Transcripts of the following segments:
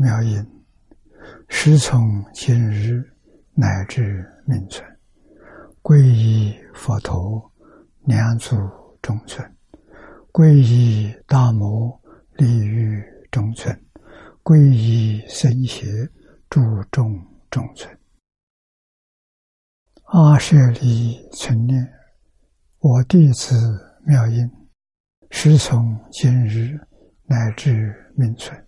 妙音，时从今日乃至命存，皈依佛陀，两足中尊；皈依大摩，利欲中尊；皈依僧伽，注众中尊。阿舍利存念，我弟子妙音，时从今日乃至命存。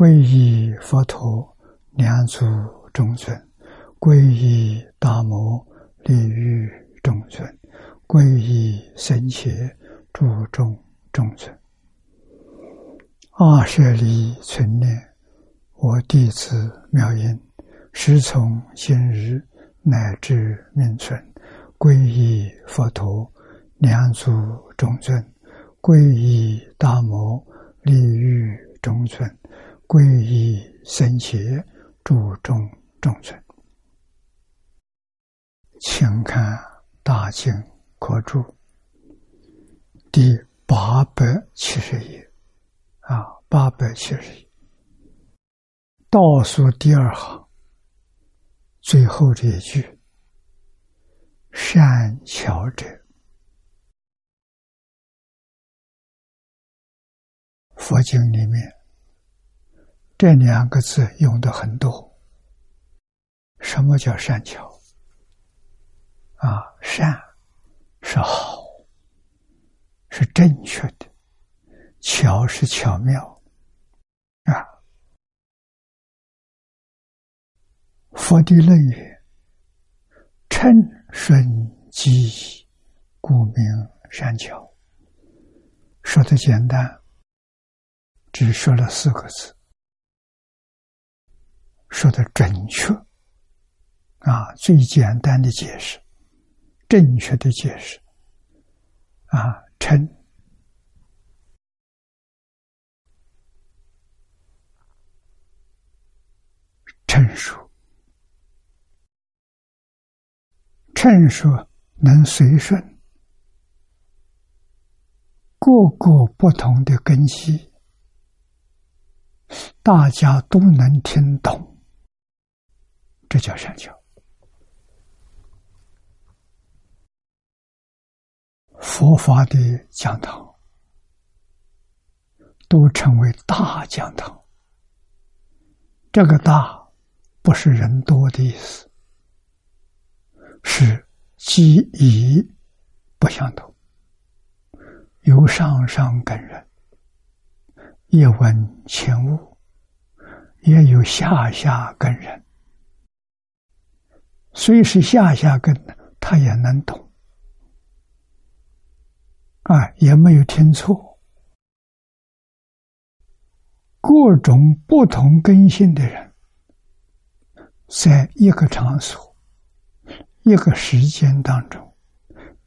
皈依佛陀，两足中尊；皈依大摩，利欲中尊；皈依僧伽，注众中尊。二舍利存念，我弟子妙音，师从今日乃至命存，皈依佛陀，两足中尊；皈依大摩，利欲中尊。皈依僧伽，注众众尊，请看《大经可注》第八百七十页，啊，八百七十页，倒数第二行最后这一句：“善巧者，佛经里面。”这两个字用的很多。什么叫善巧？啊，善是好，是正确的；巧是巧妙。啊，佛的论语，称顺机，故名善巧。说的简单，只说了四个字。说的准确，啊，最简单的解释，正确的解释，啊，称称数，称数能随顺各个不同的根基，大家都能听懂。这叫善巧。佛法的讲堂都称为大讲堂。这个“大”不是人多的意思，是机宜不相同，有上上根人，一闻前悟，也有下下根人。虽是下下根他也能懂，啊，也没有听错。各种不同根性的人，在一个场所、一个时间当中，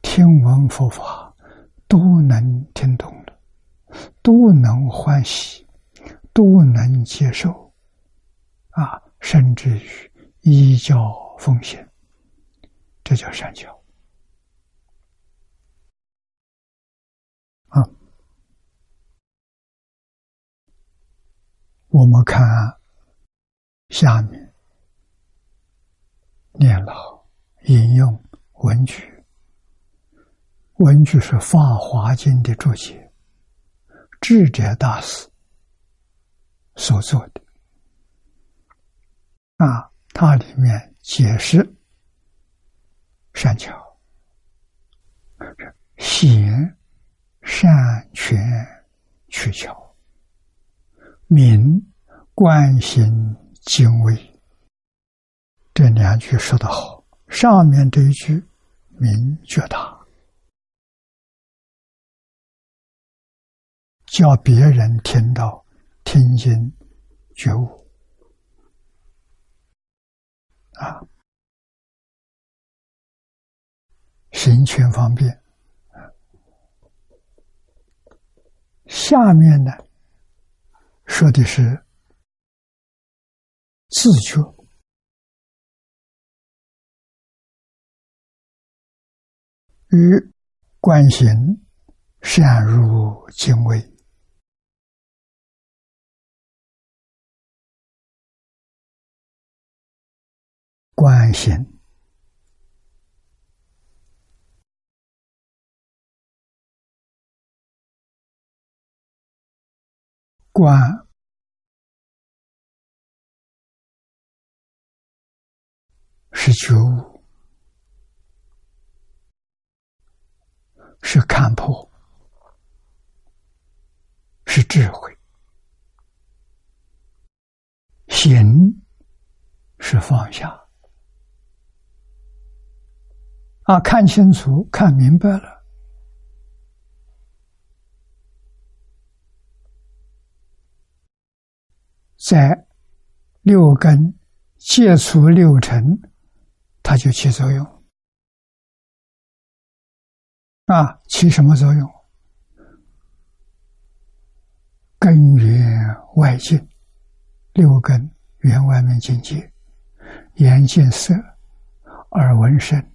听闻佛法，都能听懂了，都能欢喜，都能接受，啊，甚至于依教。奉献，这叫善教啊！我们看下面念老引用文句，文句是《法华经》的注解，智者大师所做的啊，它里面。解释善巧，贤善权取巧，明关心敬畏。这两句说得好，上面这一句明觉大，叫别人听到听经觉悟啊，行权方便。下面呢，说的是自觉与观行善入敬畏。观行，观是觉悟，是看破，是智慧，行是放下。啊，看清楚，看明白了，在六根接触六尘，它就起作用。啊，起什么作用？根源外境，六根缘外面境界，眼见色，耳闻声。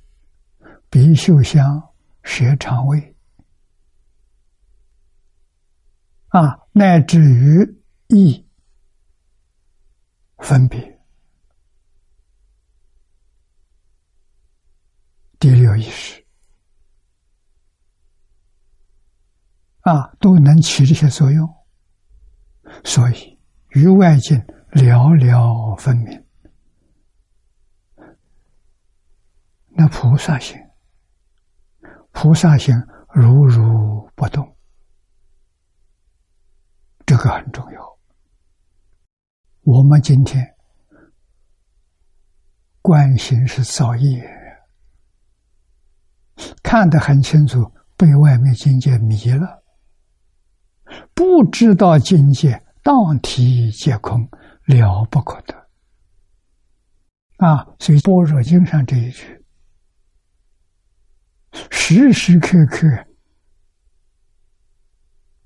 鼻嗅香，舌肠味，啊，乃至于意分别，第六意识，啊，都能起这些作用，所以与外境寥寥分明。那菩萨行。菩萨行如如不动，这个很重要。我们今天观行是造业，看得很清楚，被外面境界迷了，不知道境界当体皆空，了不可得。啊，所以《般若经》上这一句。时时刻刻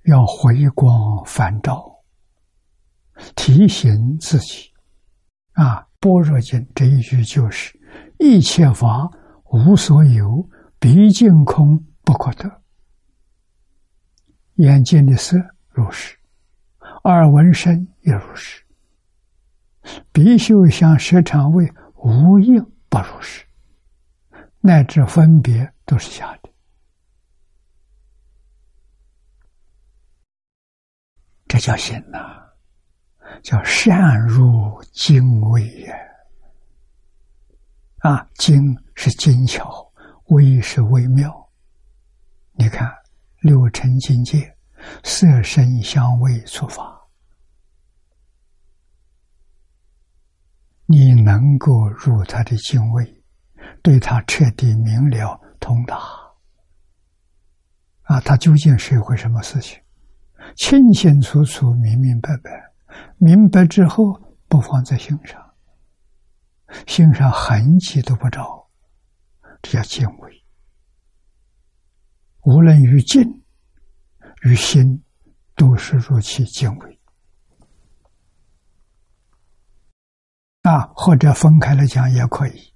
要回光返照，提醒自己啊！《般若经》这一句就是：“一切法无所有，毕竟空不可得。”眼见的色如是，耳闻声也如是，鼻嗅香舌肠味无应不如是，乃至分别。都是假的，这叫心呐，叫善入精微也。啊，精是精巧，微是微妙。你看六尘境界，色声香味触法，你能够入他的精微，对他彻底明了。通达啊，他究竟是一回什么事情？清清楚楚、明明白白，明白之后不放在心上，心上痕迹都不着，这叫敬畏。无论于静于心，都是如其敬畏啊，或者分开来讲也可以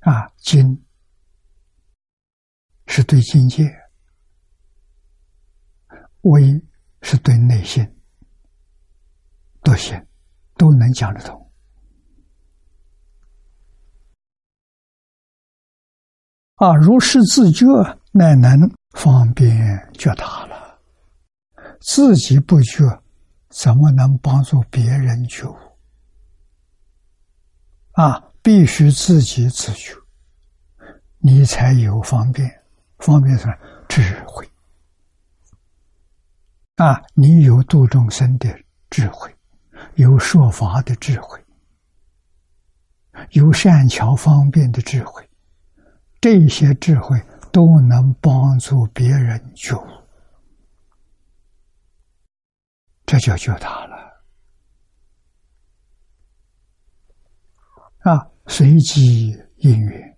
啊，静。是对境界，微是对内心，都行，都能讲得通。啊，如是自觉，乃能方便觉他了。自己不觉，怎么能帮助别人觉悟？啊，必须自己自觉，你才有方便。方便是？智慧啊！你有度众生的智慧，有说法的智慧，有善巧方便的智慧，这些智慧都能帮助别人觉悟，这就救他了啊随机应运，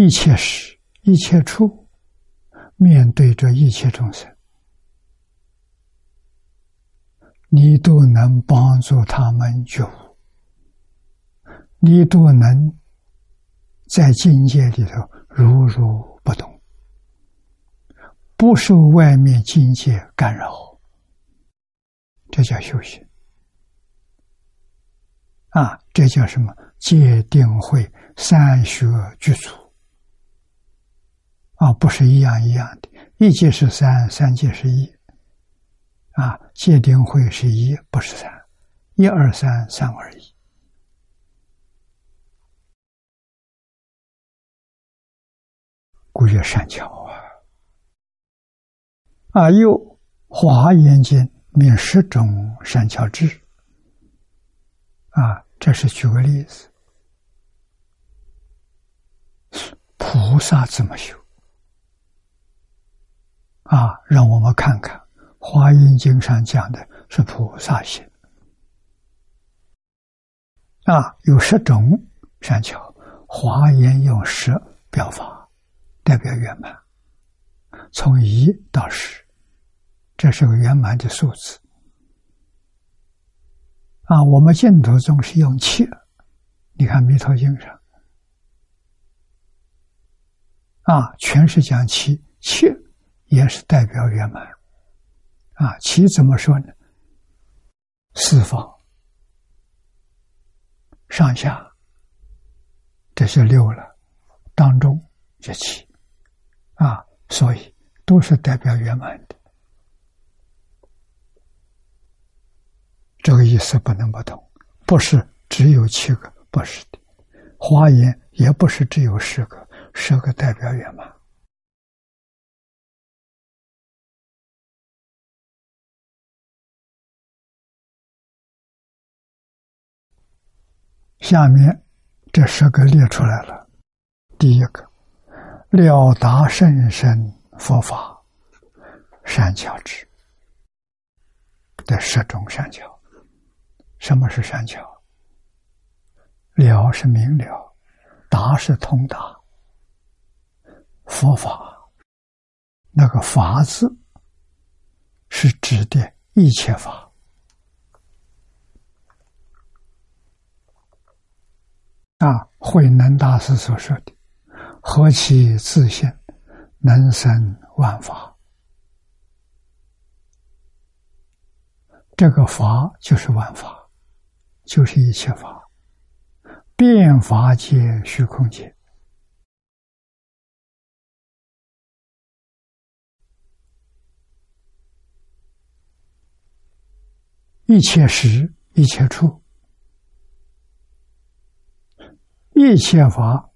一切时、一切处，面对着一切众生，你都能帮助他们觉悟，你都能在境界里头如如不动，不受外面境界干扰，这叫修行。啊，这叫什么？戒定慧三学具足。啊，不是一样一样的。一界是三，三界是一。啊，界定会是一，不是三。一二三，三二一。故曰善巧啊！啊，又《华严经》名十种善巧智。啊，这是举个例子，菩萨怎么修？啊，让我们看看《华严经》上讲的是菩萨行。啊，有十种善巧，《华严》用十表法，代表圆满，从一到十，这是个圆满的数字。啊，我们净土宗是用七，你看《弥陀经》上，啊，全是讲七，七也是代表圆满，啊，七怎么说呢？四方、上下，这是六了，当中这七，啊，所以都是代表圆满的。这个意思不能不懂，不是只有七个，不是的，华严也不是只有十个，十个代表圆满。下面这十个列出来了，第一个了达甚深佛法善巧智的十种善巧。什么是善巧？了是明了，达是通达。佛法那个法字是指的一切法啊。慧能大师所说的“何其自信，能生万法”，这个法就是万法。就是一切法，变法界、虚空界，一切时、一切处，一切法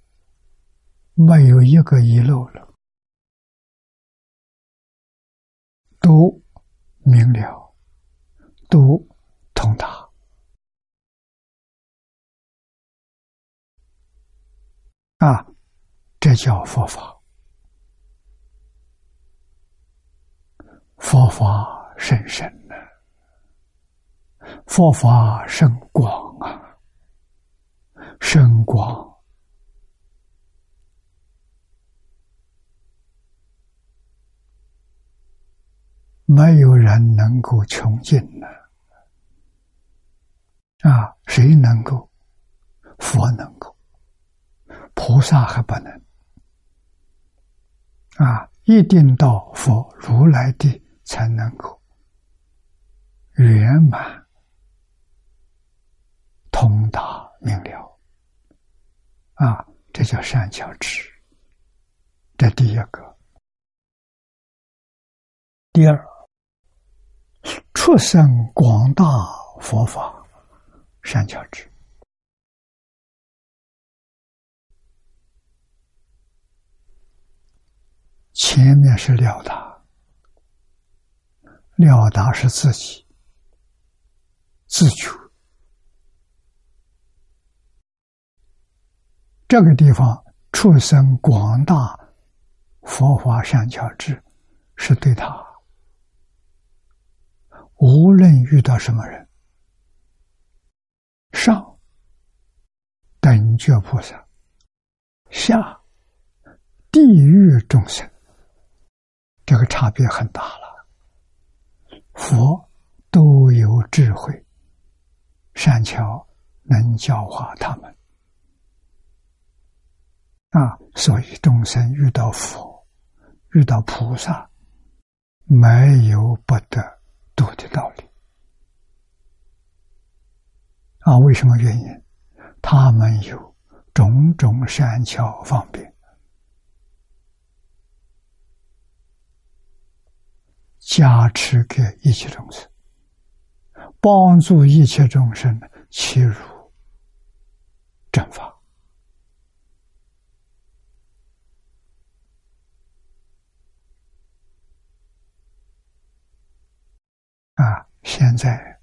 没有一个遗漏了，都明了，都通达。啊，这叫佛法。佛法甚深呢，佛法甚广啊，深广，没有人能够穷尽呢。啊，谁能够？佛能够。菩萨还不能啊，一定到佛如来地才能够圆满通达明了啊，这叫善巧智。这第一个，第二，出生广大佛法善巧智。前面是了达，了达是自己自觉。这个地方出生广大佛法善巧智，是对他无论遇到什么人，上等觉菩萨，下地狱众生，这个差别很大了。佛都有智慧，善巧能教化他们啊，所以众生遇到佛、遇到菩萨，没有不得度的道理啊。为什么原因？他们有种种善巧方便，加持给一切众生，帮助一切众生切入正法。啊，现在。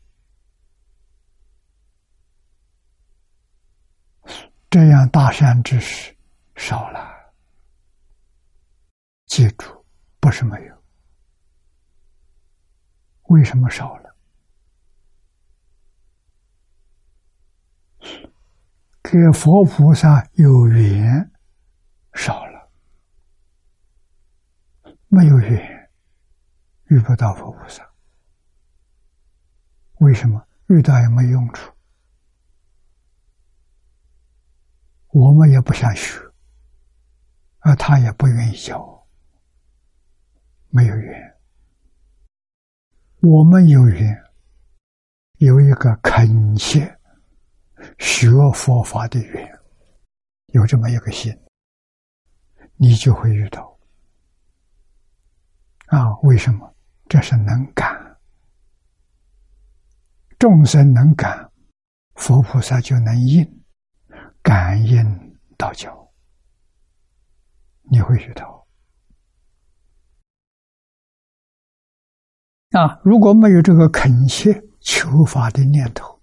这样大善之事少了，记住，不是没有。为什么少了？跟佛菩萨有缘少了，没有缘遇不到佛菩萨。为什么遇到也没用处？我们也不想学，而他也不愿意教，没有缘。我们有缘，有一个恳切学佛法的缘，有这么一个心，你就会遇到。啊，为什么？这是能感，众生能感，佛菩萨就能应。感应道教，你会学到啊！如果没有这个恳切求法的念头，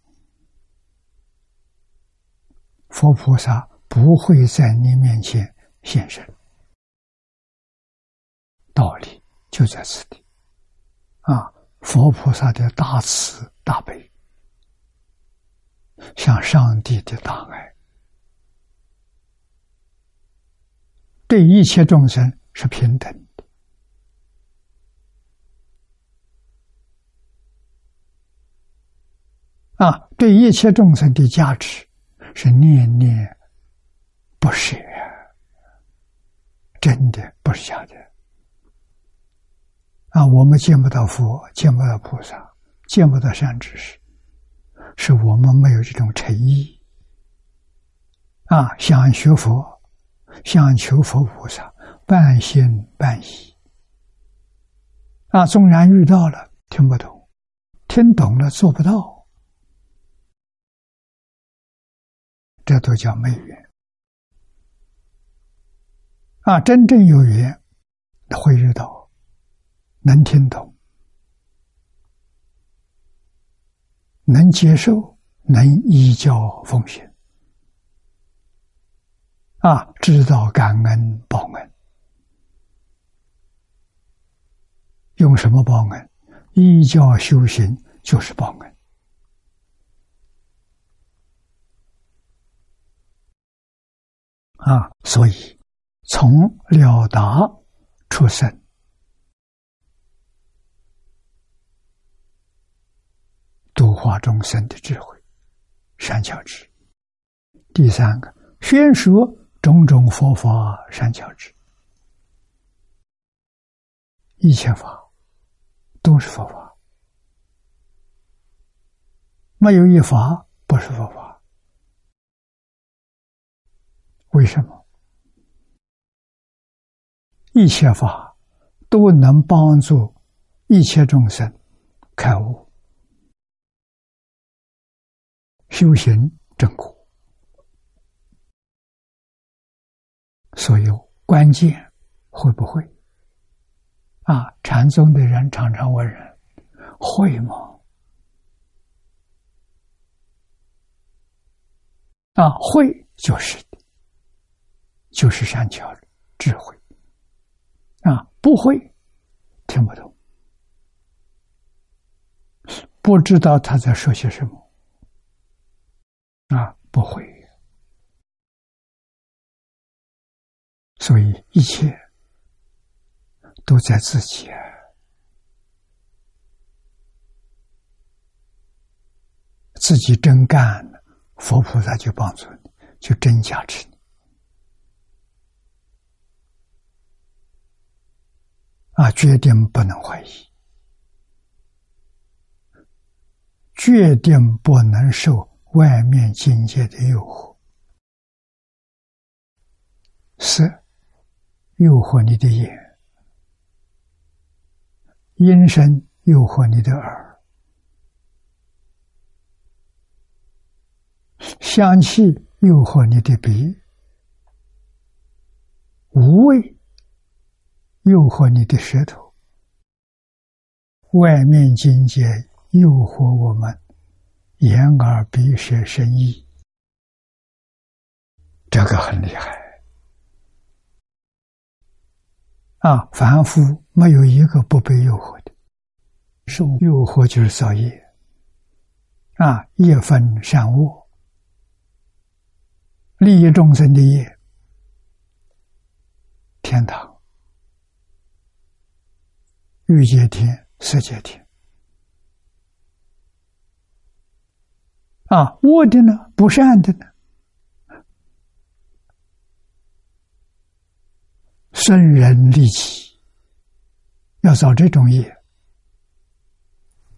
佛菩萨不会在你面前现身。道理就在此地啊！佛菩萨的大慈大悲，像上帝的大爱。对一切众生是平等的啊！对一切众生的价值是念念不舍，真的不是假的啊！我们见不到佛，见不到菩萨，见不到善知识，是我们没有这种诚意啊！想学佛。想求佛菩萨，半信半疑啊！纵然遇到了，听不懂；听懂了，做不到，这都叫没缘啊！真正有缘，会遇到，能听懂，能接受，能依教奉行。啊，知道感恩报恩，用什么报恩？依教修行就是报恩。啊，所以从了达出生，度化众生的智慧，善巧智。第三个，宣说。种种佛法善巧智，一切法都是佛法，没有一法不是佛法。为什么？一切法都能帮助一切众生开悟、修行正果。所有关键会不会啊？禅宗的人常常问人：“会吗？”啊，会就是的，就是善巧智慧啊，不会听不懂，不知道他在说些什么啊，不会。所以一切都在自己。自己真干，佛菩萨就帮助你，就真加持你。啊，决定不能怀疑，决定不能受外面境界的诱惑。色诱惑你的眼，音声诱惑你的耳。香气诱惑你的鼻，无味诱惑你的舌头，外面境界诱惑我们眼耳鼻舌身意，这个很厉害。啊！凡夫没有一个不被诱惑的，受诱惑就是造业。啊，业分善恶。利益众生的业，天堂、欲界天、色界天。啊，恶的呢？不善的呢？圣人利己，要造这种业，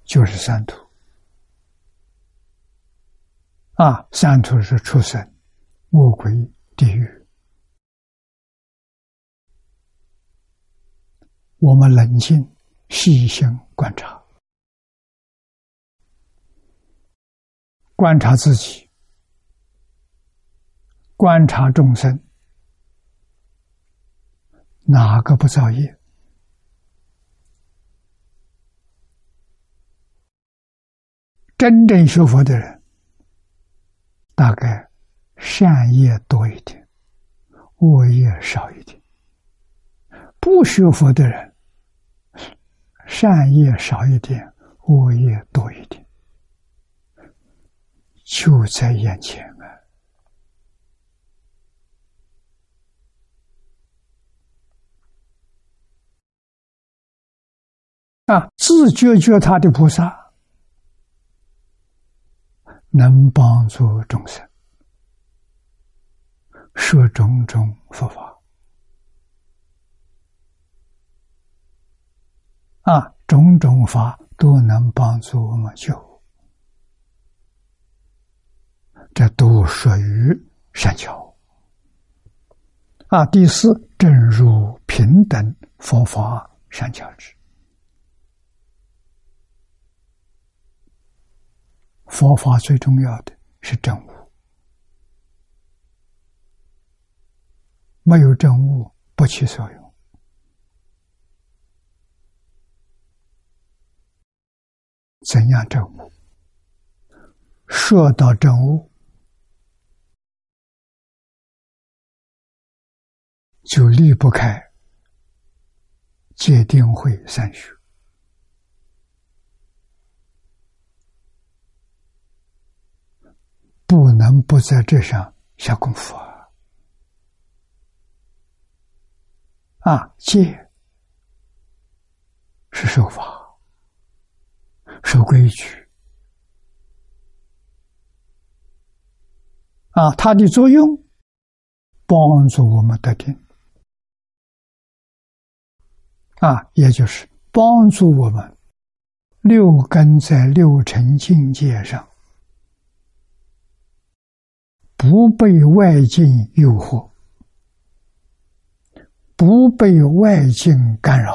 就是三途啊，三途是出生。魔鬼地狱，我们冷静细心观察，观察自己，观察众生，哪个不造业？真正学佛的人，大概。善业多一点，恶业少一点。不学佛的人，善业少一点，恶业多一点，就在眼前啊！啊，自觉觉他的菩萨，能帮助众生。说种种佛法啊，种种法都能帮助我们修，这都属于善巧啊。第四，正如平等佛法善巧之佛法最重要的是正悟。没有正悟，不起作用。怎样正悟？说到正悟，就离不开戒定慧三学，不能不在这上下功夫啊。啊，戒是守法、守规矩。啊，它的作用帮助我们得定。啊，也就是帮助我们六根在六尘境界上不被外境诱惑。不被外境干扰，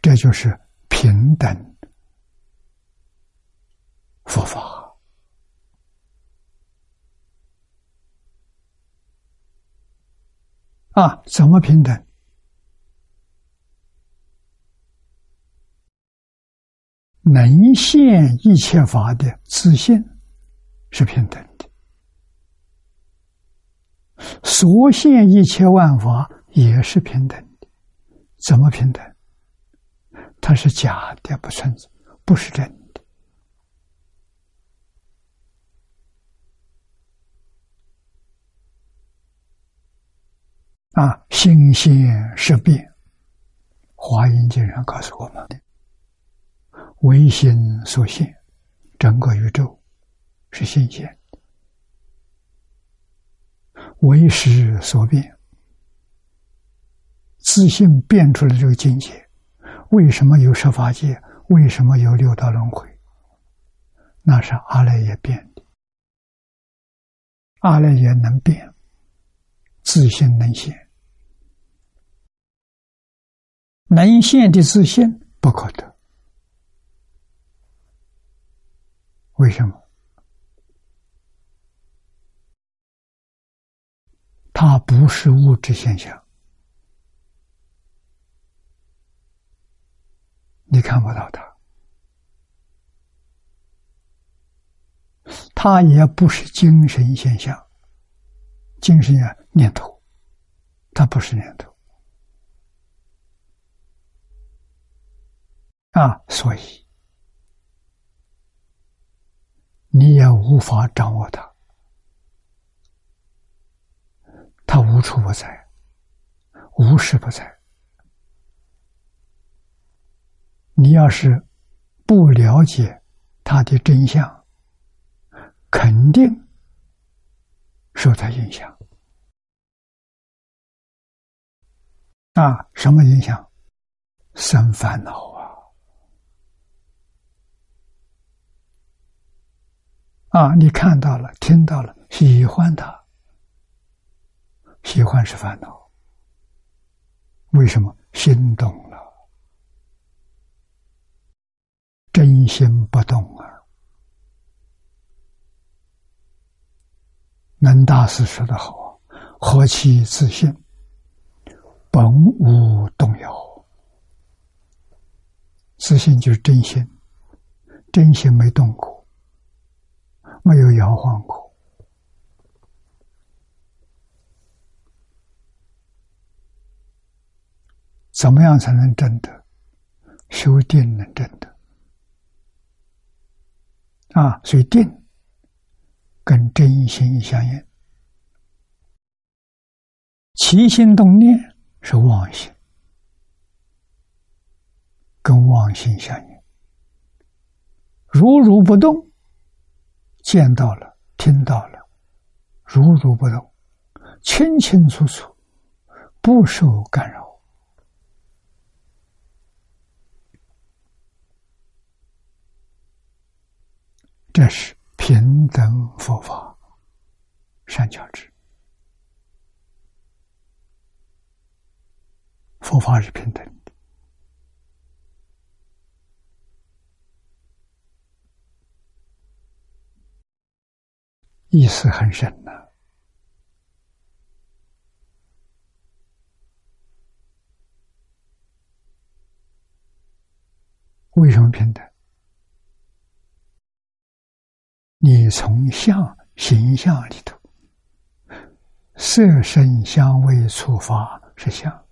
这就是平等佛法啊！怎么平等？能现一切法的自信是平等的，所现一切万法也是平等的。怎么平等？它是假的，不存在，不是真的。啊，心现识变。华严经上告诉我们的，唯心所现，整个宇宙是新鲜。为识所变，自信变出来这个境界，为什么有十法界？为什么有六道轮回？那是阿赖耶变的。阿赖耶能变，自信能现，能现的自信不可得。为什么？它不是物质现象，你看不到它，它也不是精神现象，精神啊念头，它不是念头。啊，所以你也无法掌握它。他无处不在，无时不在。你要是不了解他的真相，肯定受他影响。啊，什么影响？生烦恼啊！你看到了，听到了，喜欢他。喜欢是烦恼，为什么心动了？真心不动啊！南大师说的好啊：“何其自信，本无动摇。”自信就是真心，真心没动过，没有摇晃过。怎么样才能证得？修定能证得啊！所以定跟真心相应，起心动念是妄心，跟妄心相应。如如不动，见到了，听到了，如如不动，清清楚楚，不受干扰。这是平等佛法，善教之。佛法是平等的，意思很深呐。为什么平等？你从相形象里头，色声香味触法是相。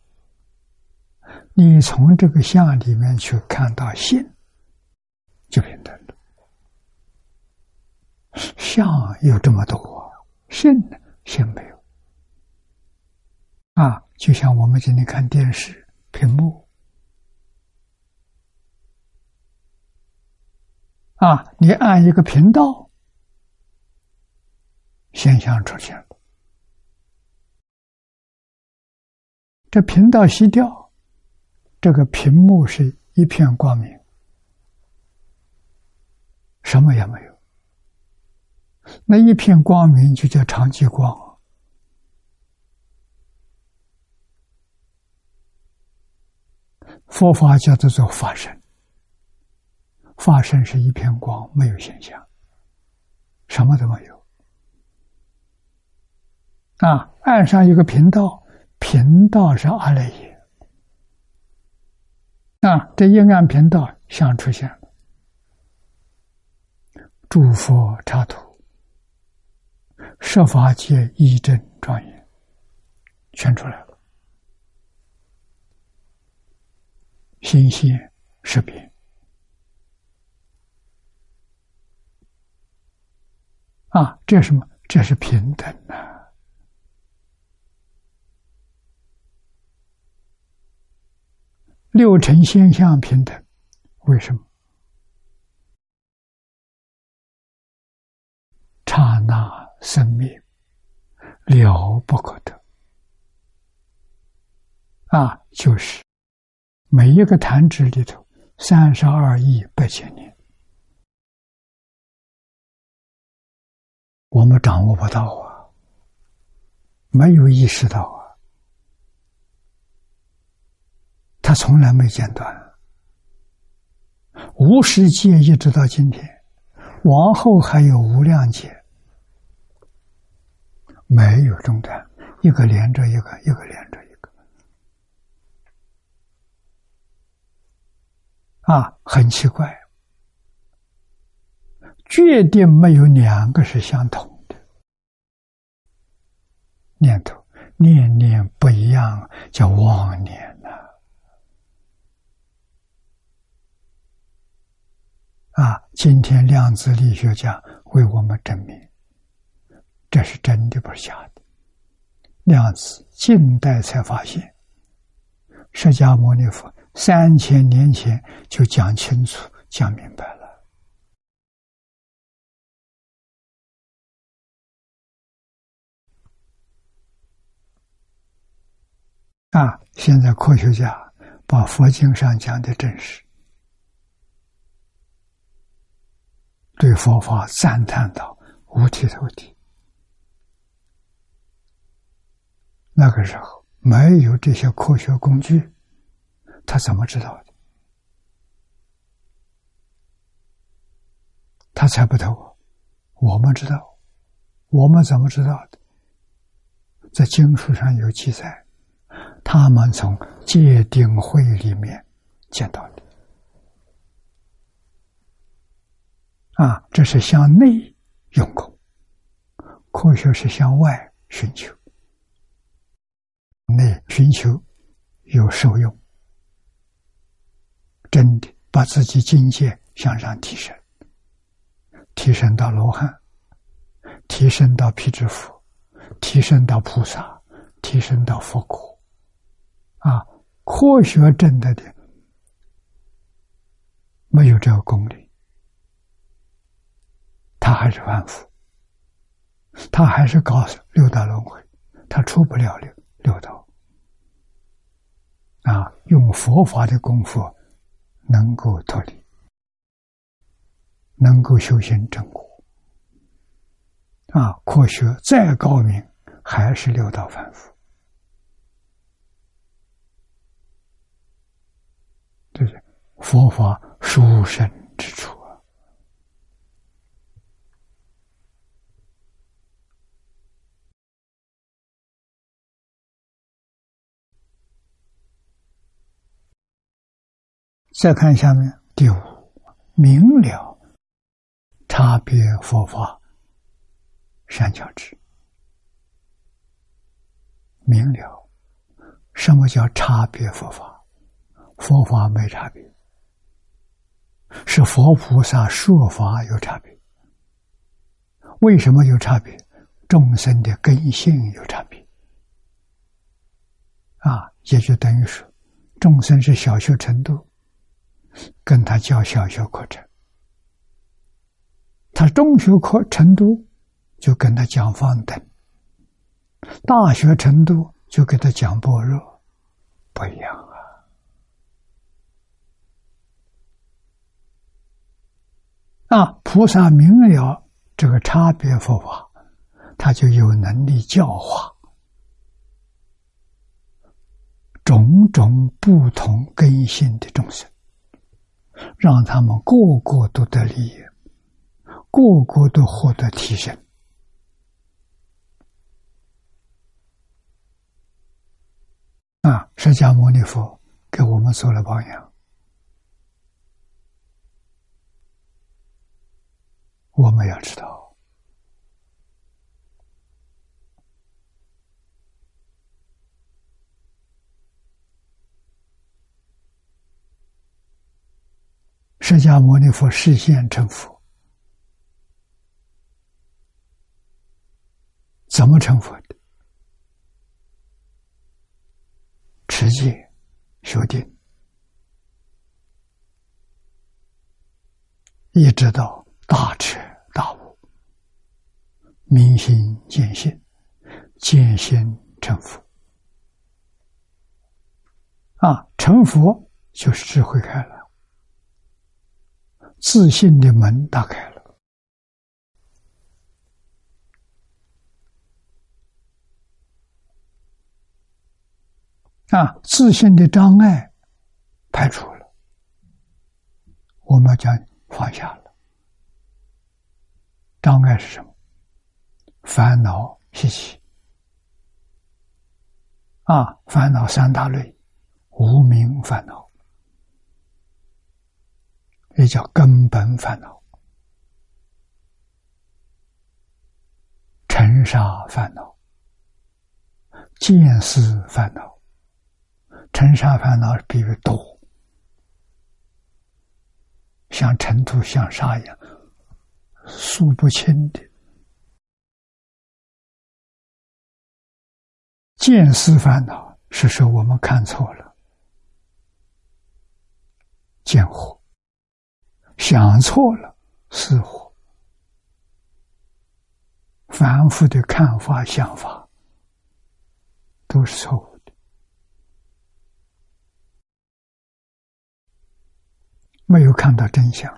你从这个相里面去看到性，就平等。相有这么多，性呢？性没有。啊，就像我们今天看电视屏幕，啊，你按一个频道。现象出现了，这频道熄掉，这个屏幕是一片光明，什么也没有。那一片光明就叫长期光。佛法叫做做法身，法身是一片光，没有现象，什么都没有。啊，岸上有个频道，频道是阿赖耶。啊，这一按频道，相出现了，诸佛插图，设法界一真庄严，全出来了，心现识别。啊，这什么？这是平等呐。六尘现象平等，为什么？刹那生命了不可得啊！就是每一个弹指里头，三十二亿八千年，我们掌握不到啊，没有意识到啊，他从来没间断，无始界一直到今天，往后还有无量劫。没有中断，一个连着一个，一个连着一个，啊，很奇怪，决定没有两个是相同的。念头，念念不一样，叫妄念呐，啊，今天量子力学家为我们证明。这是真的，不是假的。量子近代才发现，释迦牟尼佛三千年前就讲清楚、讲明白了。啊！现在科学家把佛经上讲的真实，对佛法赞叹到五体投地。那个时候没有这些科学工具，他怎么知道的？他猜不透。我们知道，我们怎么知道的？在经书上有记载，他们从界定会里面见到的。啊，这是向内用功，科学是向外寻求。内寻求有受用，真的把自己境界向上提升，提升到罗汉，提升到辟支佛，提升到菩萨，提升到佛果，啊，科学证的的没有这个功力，他还是凡夫，他还是搞六道轮回，他出不了六六道。啊，用佛法的功夫能够脱离，能够修行正果。啊，科学再高明，还是六道凡夫。这是佛法殊胜之处。再看下面第五，明了差别佛法三角之。明了，什么叫差别佛法？佛法没差别，是佛菩萨说法有差别。为什么有差别？众生的根性有差别。啊，也就等于说，众生是小学程度。跟他教小学课程，他中学课程度就跟他讲方等，大学程度就给他讲般若，不一样啊！啊，菩萨明了这个差别佛法，他就有能力教化种种不同根性的众生。让他们个个都得利益，个个都获得提升。啊！释迦牟尼佛给我们做了榜样，我们要知道。释迦牟尼佛示现成佛，怎么成佛的？持戒、修定，一直到大彻大悟，明心见性，见性成佛。啊，成佛就是智慧开了。自信的门打开了。啊，自信的障碍排除了，我们将放下了。障碍是什么？烦恼习气。啊，烦恼三大类：无名烦恼，也叫根本烦恼；尘沙烦恼；见思烦恼。尘沙烦恼比喻多，像尘土、像沙一样，数不清的。见思烦恼是说我们看错了，见惑；想错了，思惑。反复的看法、想法都是错误的。没有看到真相，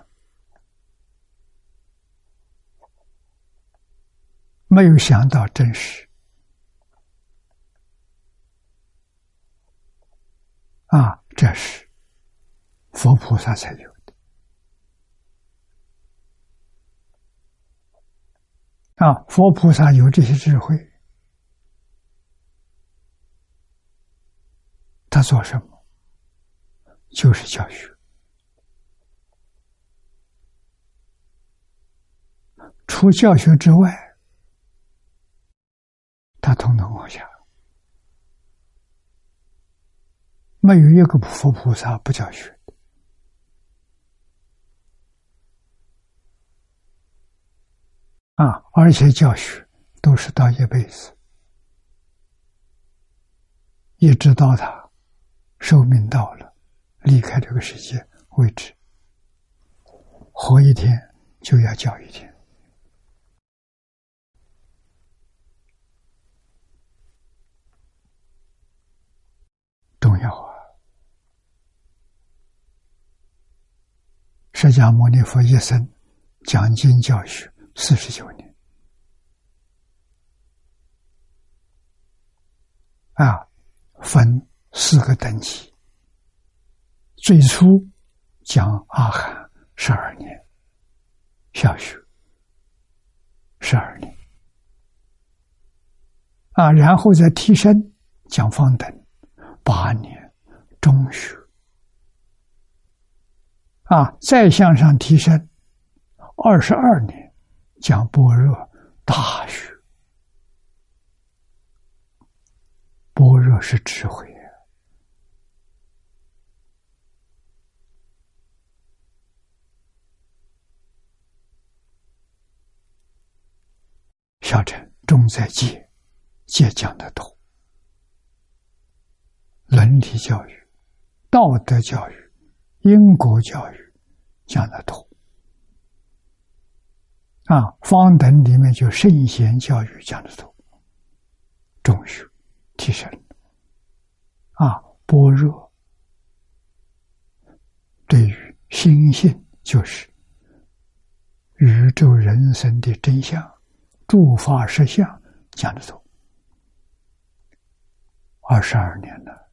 没有想到真实，啊，这是佛菩萨才有的。啊，佛菩萨有这些智慧，他做什么？就是教学。除教学之外，他统统放下，没有一个佛菩萨不教学啊！而且教学都是到一辈子，一直到他寿命到了，离开这个世界为止，活一天就要教一天。重要啊！释迦牟尼佛一生讲经教学四十九年啊，分四个等级。最初讲阿含十二年，小学十二年啊，然后再提升讲方等。八年中学啊，再向上提升，二十二年讲般若大学。般若是智慧！小乘重在戒，戒讲的多。伦理教育、道德教育、因果教育讲的多啊，方等里面就圣贤教育讲的多，中学提升啊，般若对于心性就是宇宙人生的真相、诸法实相讲的多，二十二年了。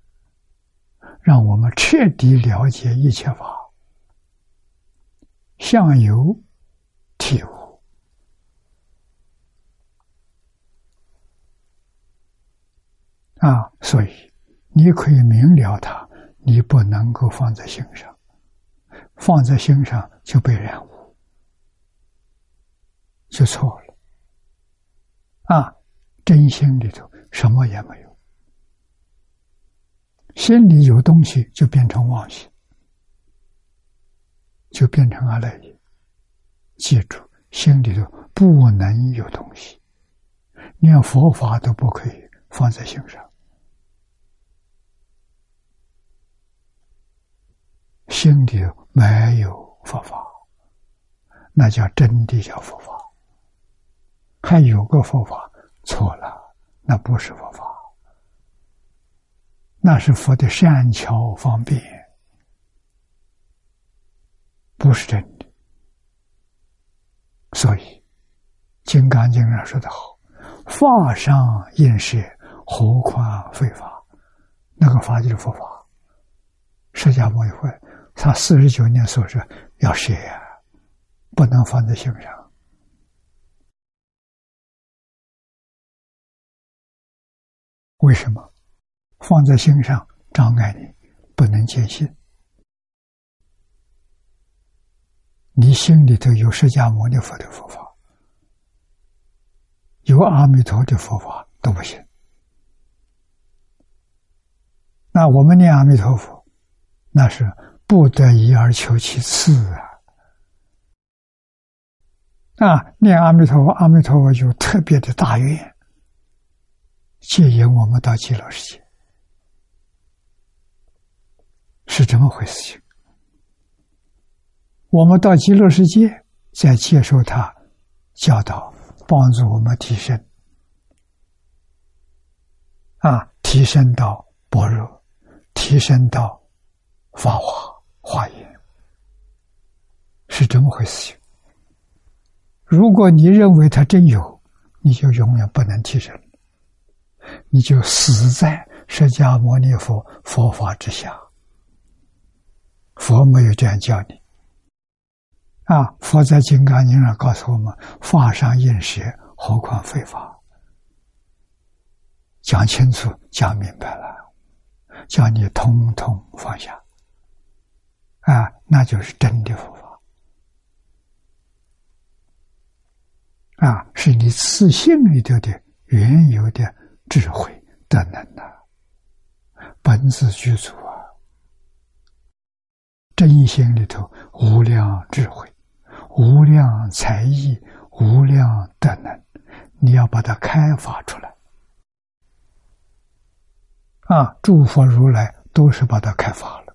让我们彻底了解一切法，相由体悟啊！所以你可以明了它，你不能够放在心上，放在心上就被染污，就错了啊！真心里头什么也没有。心里有东西，就变成妄心，就变成阿赖耶。记住，心里头不能有东西，连佛法都不可以放在心上。心里没有佛法，那叫真的叫佛法。还有个佛法错了，那不是佛法，那是佛的善巧方便，不是真的。所以，《金刚经》上说的好：“法上应舍，何况非法？”那个法就是佛法。释迦牟尼佛他四十九年所说要学呀，不能放在心上。为什么放在心上障碍你，不能坚信？你心里头有释迦牟尼佛的佛法，有阿弥陀的佛法都不行。那我们念阿弥陀佛，那是不得已而求其次啊！啊，念阿弥陀佛，阿弥陀佛有特别的大愿。接引我们到极乐世界，是这么回事情。我们到极乐世界，再接受他教导，帮助我们提升，啊，提升到般若，提升到法华、华严，是这么回事情。如果你认为他真有，你就永远不能提升。你就死在释迦牟尼佛佛法之下，佛没有这样教你啊！佛在《金刚经》上告诉我们：“法上应舍，何况非法？”讲清楚、讲明白了，叫你通通放下啊！那就是真的佛法啊！是你自信里头的原有的。智慧的能呐，本自具足啊！真心里头无量智慧、无量才艺、无量德能，你要把它开发出来啊！诸佛如来都是把它开发了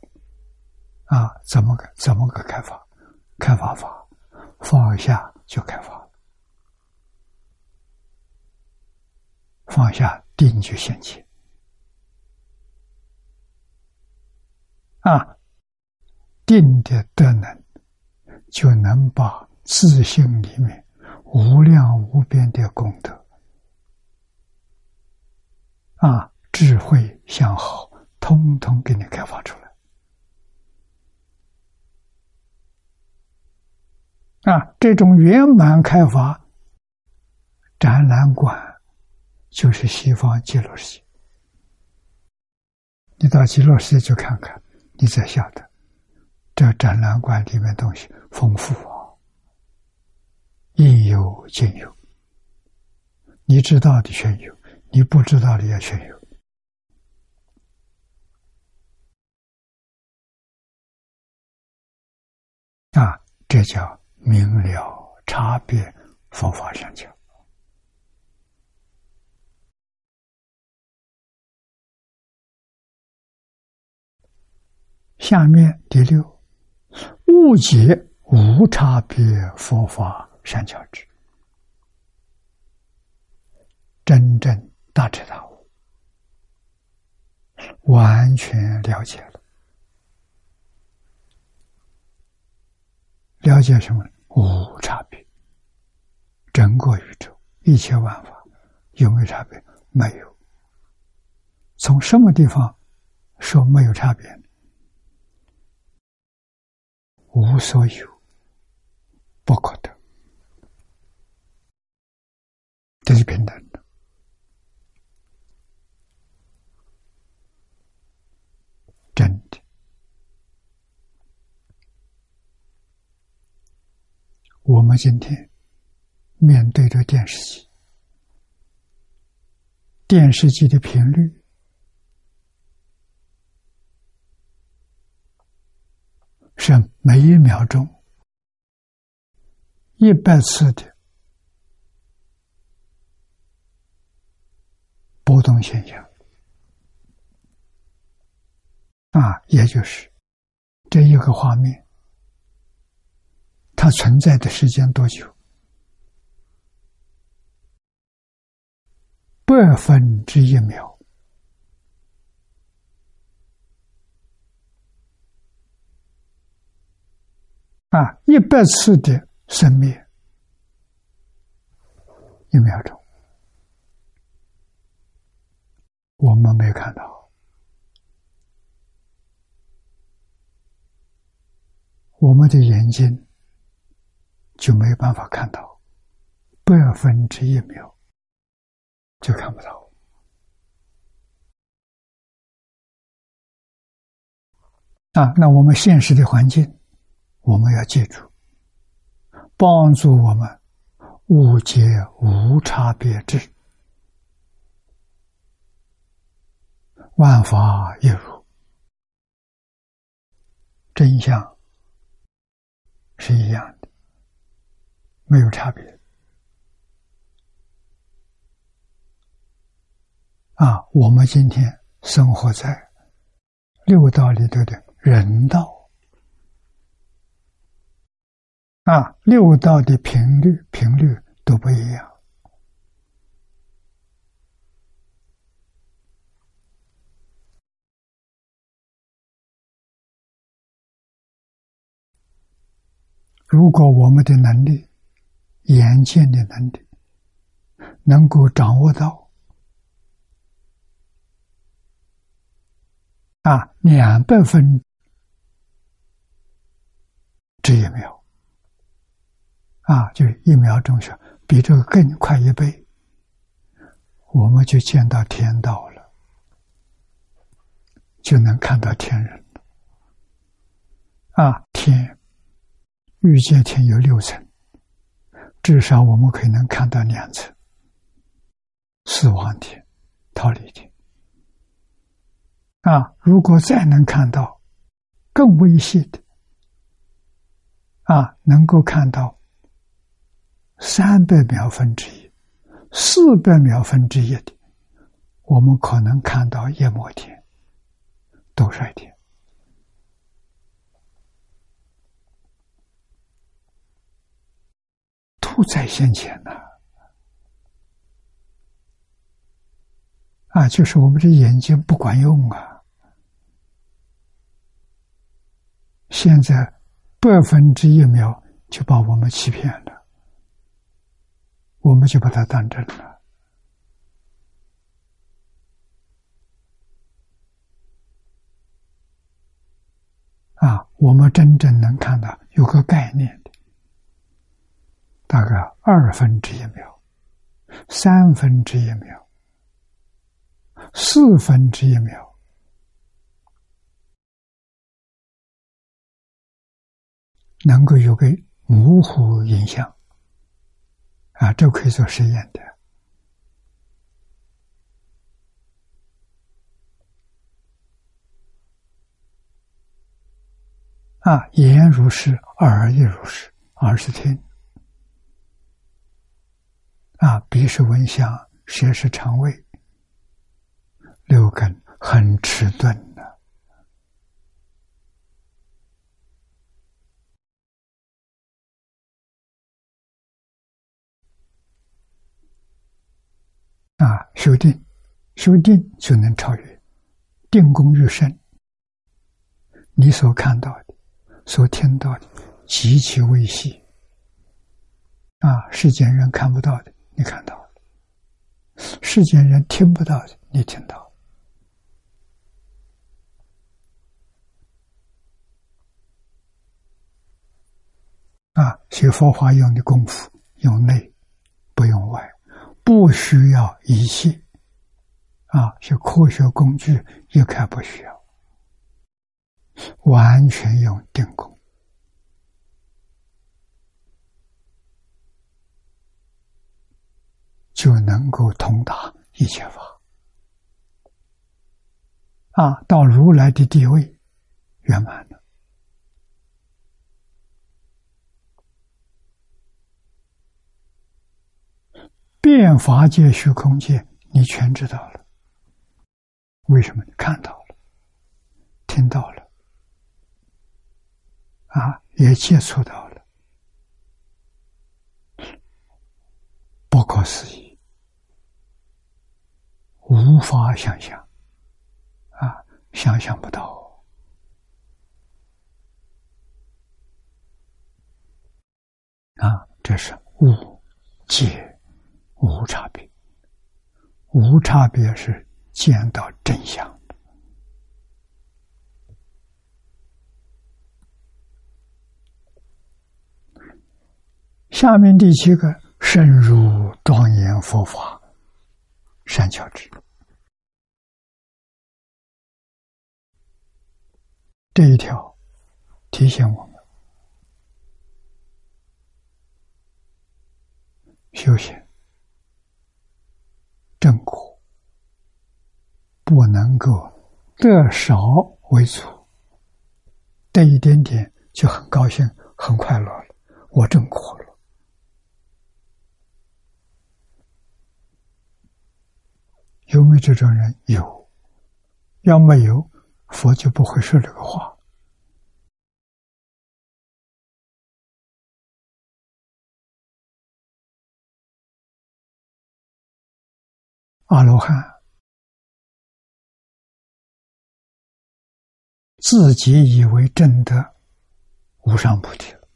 啊！怎么个怎么个开发？开发法放下就开发了，放下。定就现前啊，定的德能就能把自信里面无量无边的功德啊，智慧相好，通通给你开发出来啊！这种圆满开发展览馆。就是西方极乐世界，你到极乐世界去看看，你才晓得这展览馆里面东西丰富啊，应有尽有。你知道的全有，你不知道的也全有。啊，这叫明了差别，佛法上讲。下面第六，误解无差别佛法善巧之，真正大彻大悟，完全了解了。了解什么？无差别，整个宇宙一切万法有没有差别？没有。从什么地方说没有差别？无所有，不可得，这是平等的。真的，我们今天面对着电视机，电视机的频率。是每一秒钟一百次的波动现象啊，也就是这一个画面，它存在的时间多久？百分之一秒啊！一百次的生命，一秒钟，我们没看到，我们的眼睛就没有办法看到百分之一秒。就看不到啊！那我们现实的环境，我们要记住，帮助我们误解无差别智，万法一如，真相是一样的，没有差别。啊，我们今天生活在六道里头的人道，啊，六道的频率频率都不一样。如果我们的能力、眼见的能力能够掌握到。啊，两百分之一秒，啊，就一秒钟是比这个更快一倍，我们就见到天道了，就能看到天人了。啊，天，欲见天有六层，至少我们可以能看到两层，死亡天、逃离天。啊！如果再能看到更微细的，啊，能够看到三百秒分之一、四百秒分之一的，我们可能看到夜幕天、斗率天，不在先前呢。啊，就是我们这眼睛不管用啊。现在百分之一秒就把我们欺骗了，我们就把它当真了。啊，我们真正能看到有个概念，大概二分之一秒、三分之一秒、四分之一秒。能够有个模糊印象，啊，这可以做实验的。啊，言如是，耳亦如是，耳是听，啊，鼻是闻香，舌是肠胃，六根很迟钝的。啊，修定，修定就能超越，定功愈深。你所看到的，所听到的，极其微细。啊，世间人看不到的，你看到了；世间人听不到，你听到。啊，学佛法用的功夫，用内，不用外。不需要仪器，啊，学科学工具，一概不需要，完全用定功，就能够通达一切法，啊，到如来的地位圆满了。变法界、虚空界，你全知道了。为什么？你看到了，听到了，啊，也接触到了，不可思议。无法想象，啊，想象不到。啊，这是无界无差别，无差别是见到真相。下面第七个，深入庄严佛法，善巧智。这一条提醒我们，修行正果不能够得少为主，得一点点就很高兴、很快乐了，我正果了。有没有这种人？有，要没有，佛就不会说这个话。阿罗汉自己以为真的无上菩提了，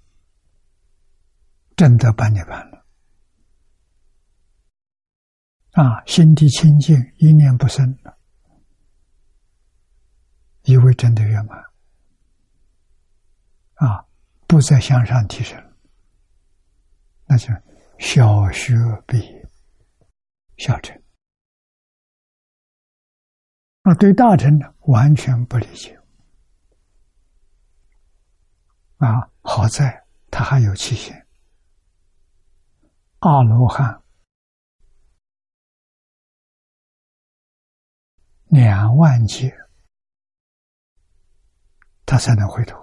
真的半涅盘了。啊，心地清净，一念不生了，以为真的圆满。啊，不再向上提升，那就小学毕业，小乘。啊，对大臣呢，完全不理解。啊，好在他还有期限，阿罗汉。两万劫，他才能回头。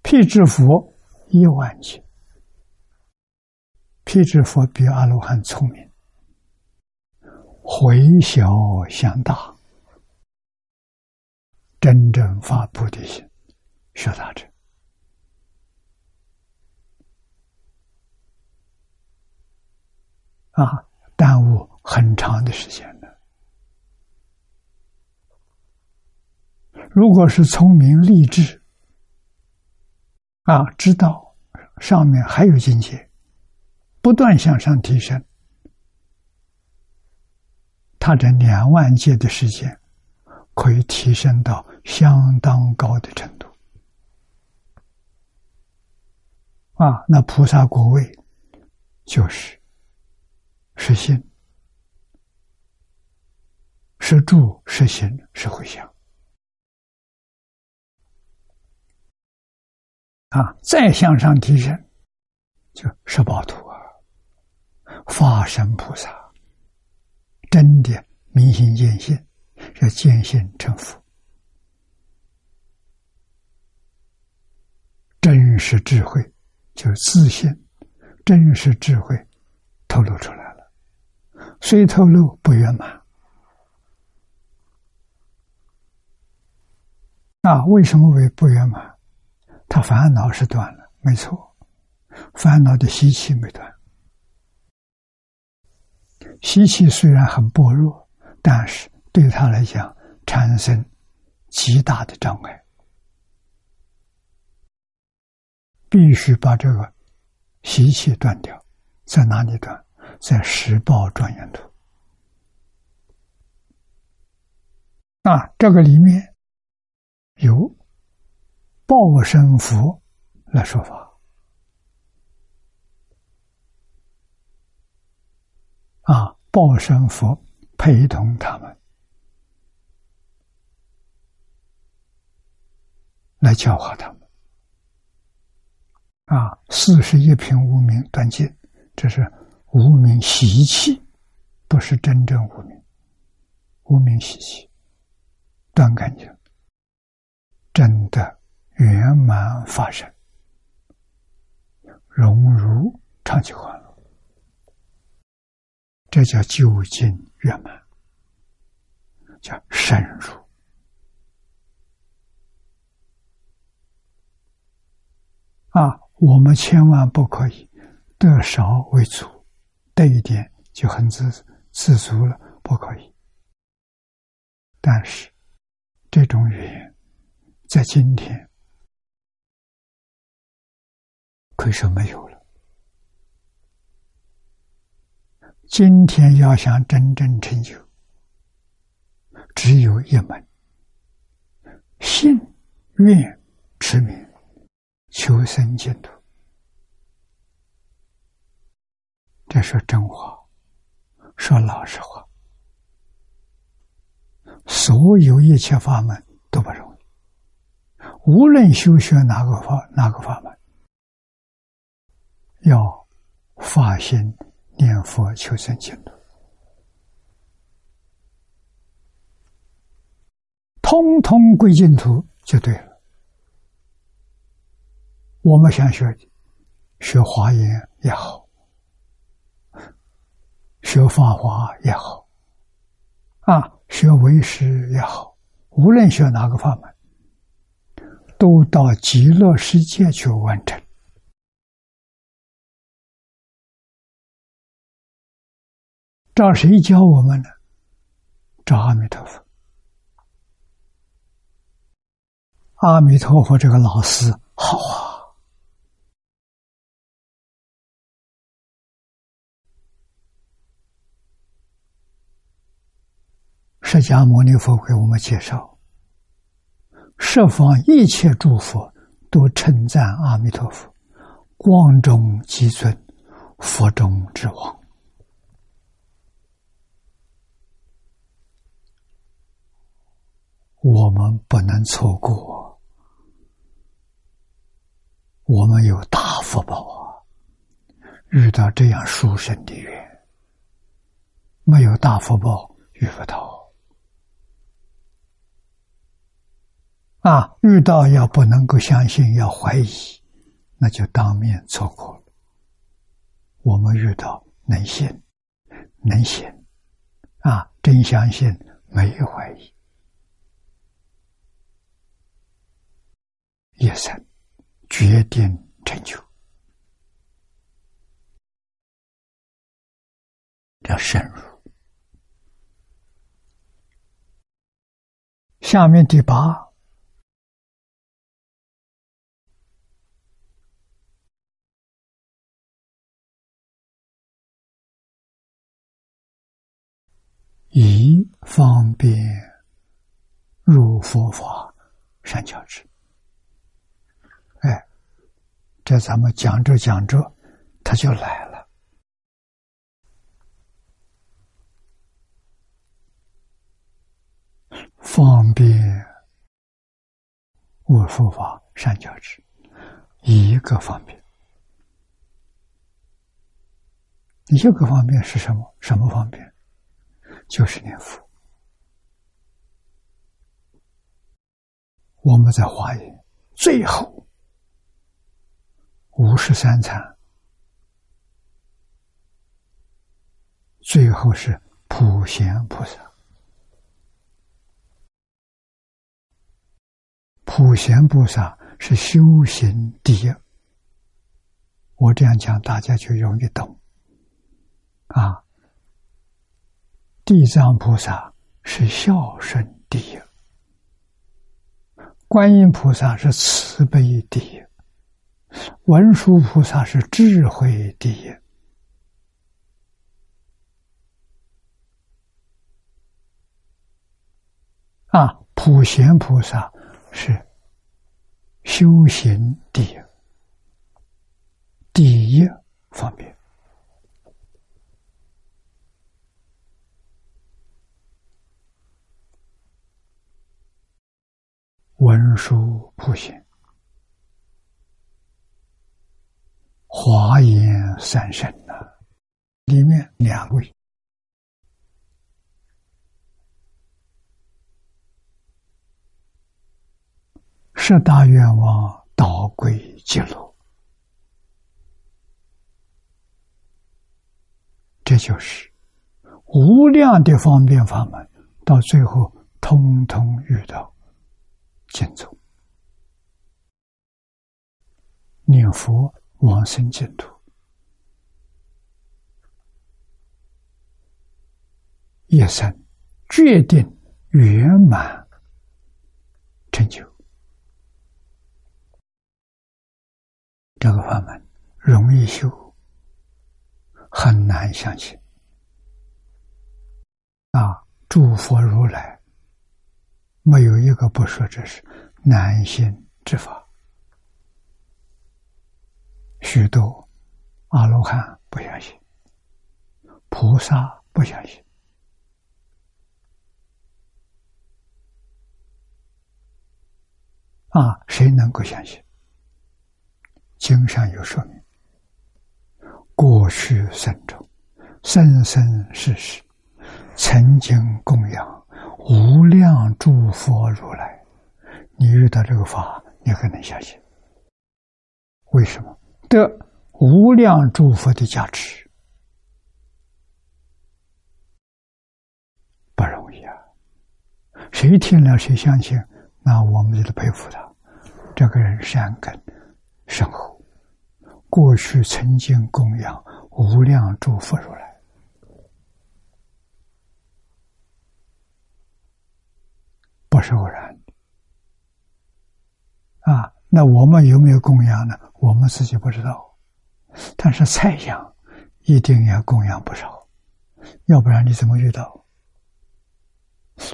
辟支佛一万劫，辟支佛比阿罗汉聪明，回小向大，真正发菩提心，学大乘啊，耽误很长的时间。如果是聪明励志，啊，知道上面还有境界，不断向上提升，他这两万界的时间可以提升到相当高的程度。啊，那菩萨果位就是是心、是住、是行、是回向。啊，再向上提升，就十八图啊，化身菩萨，真的明心见性，要见性成佛，真实智慧就是自信，真实智慧透露出来了，虽透露不圆满，啊，为什么为不圆满？他烦恼是断了，没错，烦恼的习气没断。习气虽然很薄弱，但是对他来讲产生极大的障碍，必须把这个习气断掉。在哪里断？在十报庄严图。啊，这个里面有。报身佛来说法啊，报身佛陪同他们来教化他们啊，四十一品无名断尽，这是无名习气，不是真正无名，无名习气断干净，真的。圆满发生，融入长期欢乐，这叫究竟圆满，叫深入啊！我们千万不可以得少为主，得一点就很自知足了，不可以。但是这种语言在今天可以说没有了。今天要想真正成就，只有一门：信、愿、持名、求生净土。这是真话，说老实话。所有一切法门都不容易，无论修学哪个法哪个法门，要发心念佛求生净土，通通归净土就对了。我们想学学华严也好，学法华也好，啊。学为师也好，无论学哪个法门，都到极乐世界去完成。找谁教我们呢？找阿弥陀佛。阿弥陀佛，这个老师好啊。释迦牟尼佛给我们介绍，十方一切诸佛都称赞阿弥陀佛，光中极尊，佛中之王。我们不能错过，我们有大福报啊！遇到这样殊胜的缘，没有大福报遇不到。啊，遇到要不能够相信，要怀疑，那就当面错过了。我们遇到能信，能信，啊，真相信，没有怀疑，一生决定成就，要深入。下面第八。以方便入佛法善巧智。这咱们讲着讲着，他就来了。方便我佛法善巧之，一个方便。一个方便是什么？什么方便？就是念佛。我们在华严最后五十三禅，最后是普贤菩萨。普贤菩萨是修行第一。我这样讲，大家就容易懂啊。地藏菩萨是孝顺第一，观音菩萨是慈悲第一，文殊菩萨是智慧第一，啊，普贤菩萨是修行第一，第一方面。文殊普贤、华严三圣呐，里面两位十大愿望导归极乐，这就是无量的方便法门，到最后通通遇到。净土，念佛往生净土，一生决定圆满成就。这个法门容易修，很难相信。啊，诸佛如来没有一个不说这是难信之法，许多阿罗汉不相信，菩萨不相信。啊，谁能够相信？经上有说明：过去生中，生生世世，曾经供养无量诸佛如来。你遇到这个法，你可能相信？为什么？得无量诸佛的加持，不容易啊！谁听了谁相信？那我们就得佩服他，这个人善根深厚。过去曾经供养无量诸佛如来，不是偶然的啊！那我们有没有供养呢？我们自己不知道，但是猜想一定要供养不少，要不然你怎么遇到？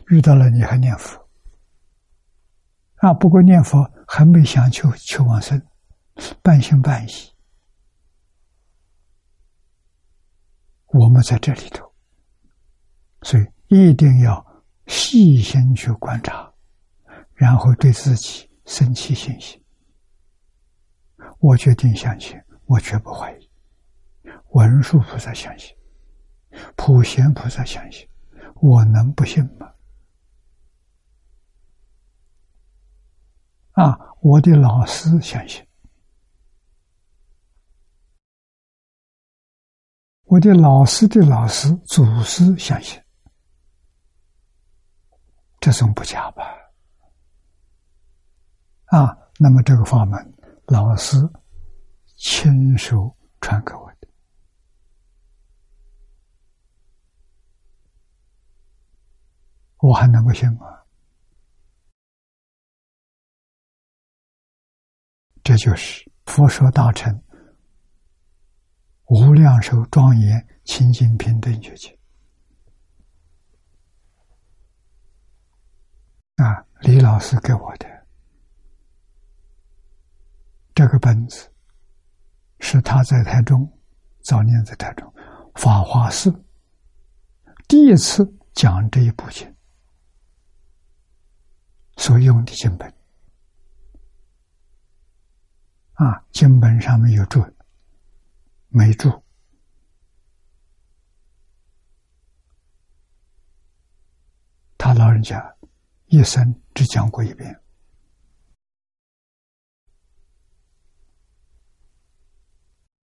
遇到了你还念佛啊？不过念佛还没想求求往生，半信半疑。我们在这里头，所以一定要细心去观察，然后对自己升起信心。我决定相信，我绝不怀疑。文殊菩萨相信，普贤菩萨相信，我能不信吗？啊，我的老师相信。我的老师的老师、祖师相信，这总不假吧？啊，那么这个法门，老师亲手传给我的，我还能不信吗？这就是佛说大乘。无量寿庄严清净平等觉界啊！李老师给我的这个本子，是他在台中早年在台中法华寺第一次讲这一部经所用的经本啊，经本上面有注。没注，他老人家一生只讲过一遍，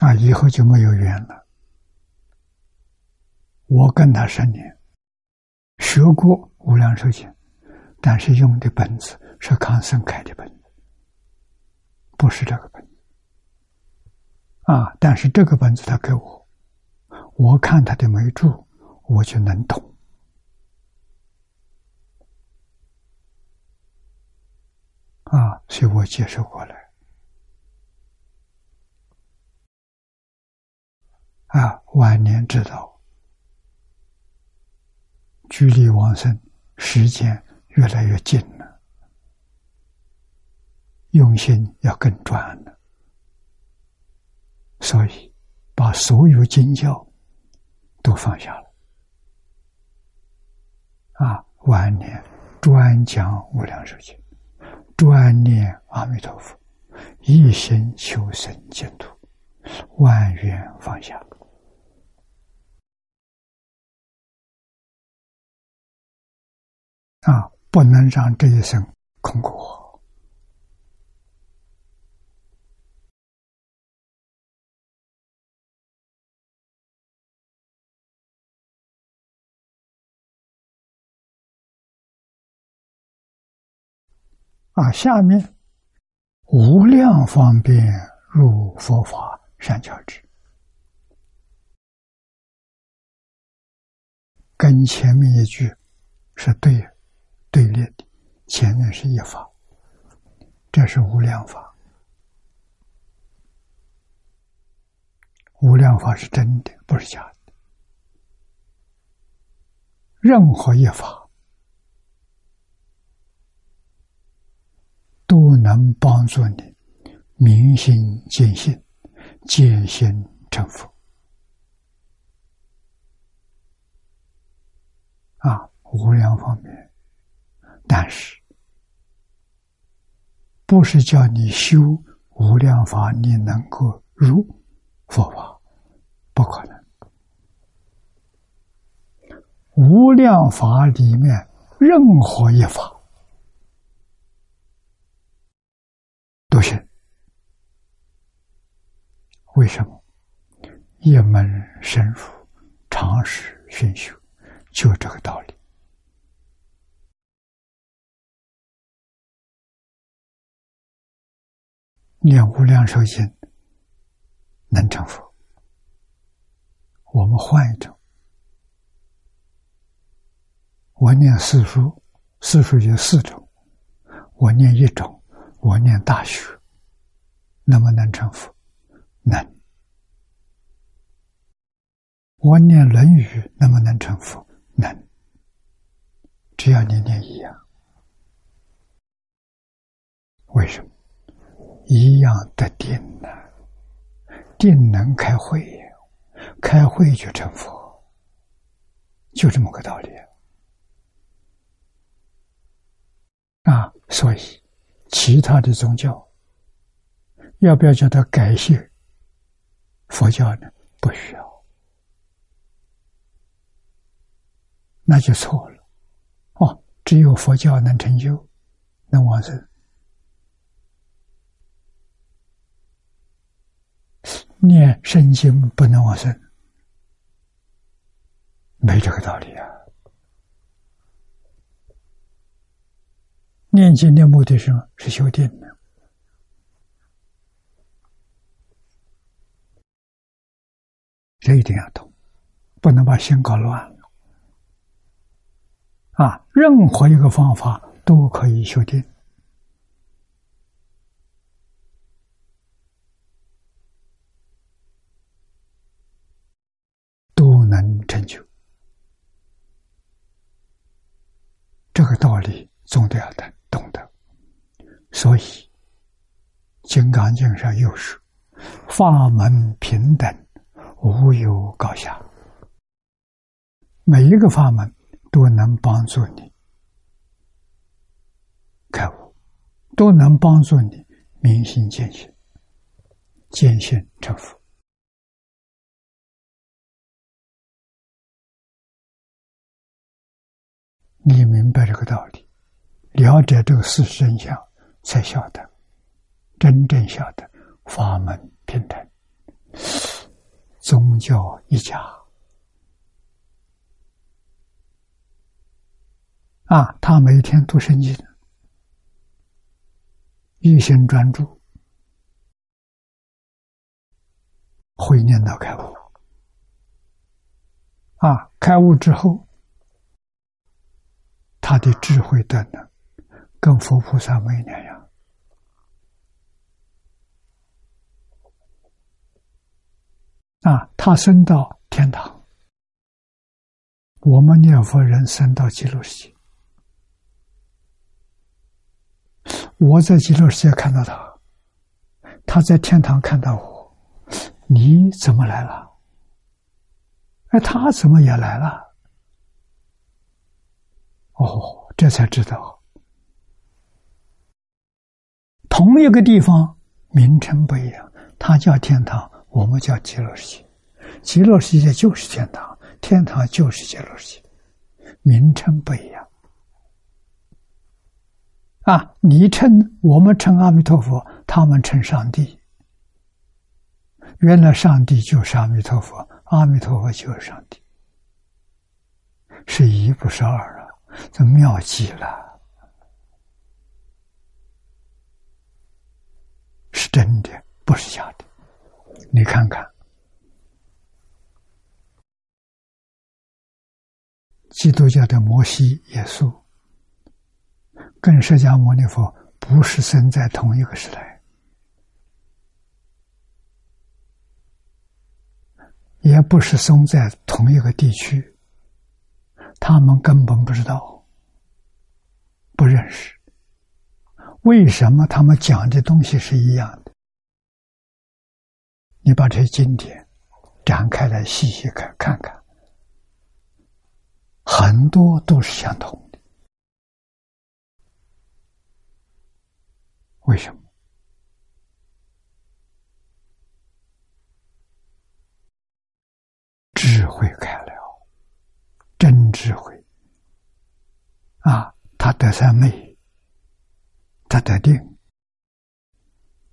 啊，以后就没有缘了。我跟他十年，学过《无量寿经》，但是用的本子是康生开的本子，不是这个本。啊！但是这个本子他给我，我看他的眉注，我就能懂。啊，所以我接受过来。啊，晚年知道，距离往生时间越来越近了，用心要更专了。所以，把所有经教都放下了。啊，晚年专讲无量寿经，专念阿弥陀佛，一心求生净土，万缘放下。啊，不能让这一生空过。啊，下面无量方便入佛法善巧智。跟前面一句是对的对立的，前面是一法，这是无量法，无量法是真的，不是假的。任何一法都能帮助你明心见性，见性成佛。啊，无量方面，但是不是叫你修无量法，你能够入佛法，不可能。无量法里面任何一法都行，为什么？一门深入，常识熏修。就这个道理，念无量寿经能成佛。我们换一种，我念四书，四书有四种，我念一种，我念大学，能不能成佛？能。我念论语，能不能成佛？能，只要你念一样，为什么？一样的定呢？定能开会，开会就成佛，就这么个道理啊！所以，其他的宗教要不要叫他改信佛教呢？不需要。那就错了，哦，只有佛教能成就，能往生。念圣经不能往生，没这个道理啊！念经的目的是什么？是修定的，这一定要懂，不能把心搞乱了。啊，任何一个方法都可以修定，都能成就。这个道理总得要懂懂得。所以，《金刚经》上又说：“法门平等，无有高下。”每一个法门。都能帮助你开悟，都能帮助你明心见性、见性成佛。你明白这个道理，了解这个事实真相，才晓得真正晓得法门平等，宗教一家。啊，他每天读圣经，一心专注，会念到开悟。啊，开悟之后，他的智慧等等，跟佛菩萨没两样。啊，他升到天堂，我们念佛人升到极乐世界。我在极乐世界看到他，他在天堂看到我，你怎么来了？哎，他怎么也来了？哦，这才知道，同一个地方名称不一样，他叫天堂，我们叫极乐世界。极乐世界就是天堂，天堂就是极乐世界，名称不一样。啊！你称我们称阿弥陀佛，他们称上帝。原来上帝就是阿弥陀佛，阿弥陀佛就是上帝，是一不是二啊！这妙极了，是真的，不是假的。你看看，基督教的摩西、耶稣，跟释迦牟尼佛不是生在同一个时代，也不是生在同一个地区，他们根本不知道，不认识。为什么他们讲的东西是一样的？你把这些经典展开来细细看看看。很多都是相同的，为什么？智慧开了，真智慧啊！他得三昧，他得定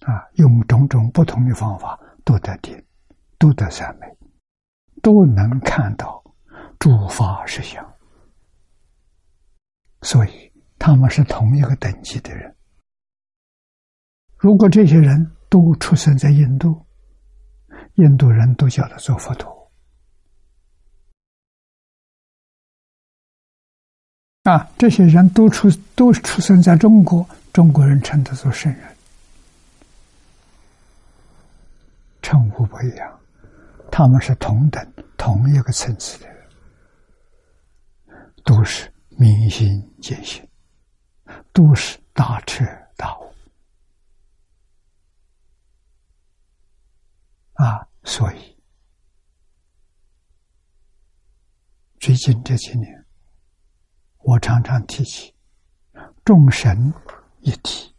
啊！用种种不同的方法都得定，都得三昧，都能看到。诸法实相，所以他们是同一个等级的人。如果这些人都出生在印度，印度人都叫他做佛陀啊；这些人都出都出生在中国，中国人称他做圣人，称呼不一样，他们是同等同一个层次的。都是明心见性，都是大彻大悟啊！所以最近这几年，我常常提起众神一体，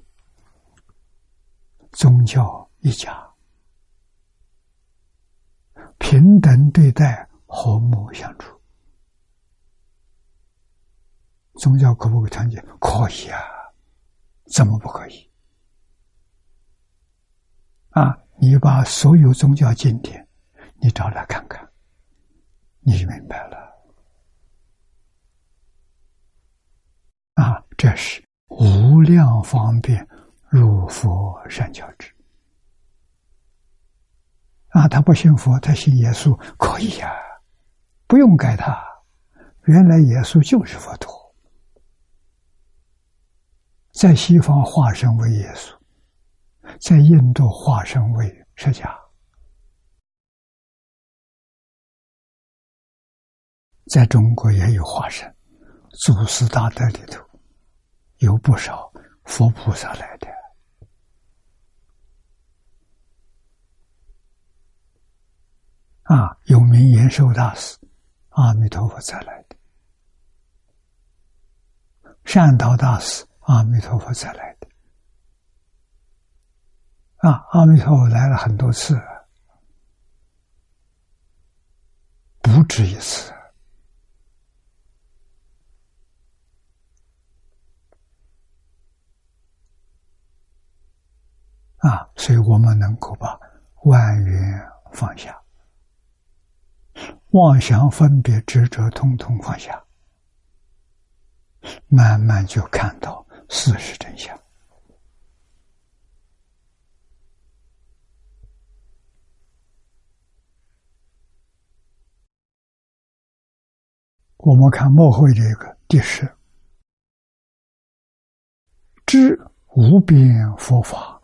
宗教一家，平等对待，和睦相处。宗教可不可以团结？可以啊，怎么不可以？啊，你把所有宗教经典，你找来看看，你就明白了。啊，这是无量方便入佛善教之。啊，他不信佛，他信耶稣，可以呀，不用改他。原来耶稣就是佛陀。在西方化身为耶稣，在印度化身为释迦，在中国也有化身，祖师大德里头有不少佛菩萨来的，啊，有名延寿大师，阿弥陀佛才来的，善导大师。阿弥陀佛才来的啊！阿弥陀佛来了很多次，不止一次啊！所以我们能够把万缘放下，妄想、分别、执着，通通放下，慢慢就看到。事实真相，我们看末会这个第十，知无边佛法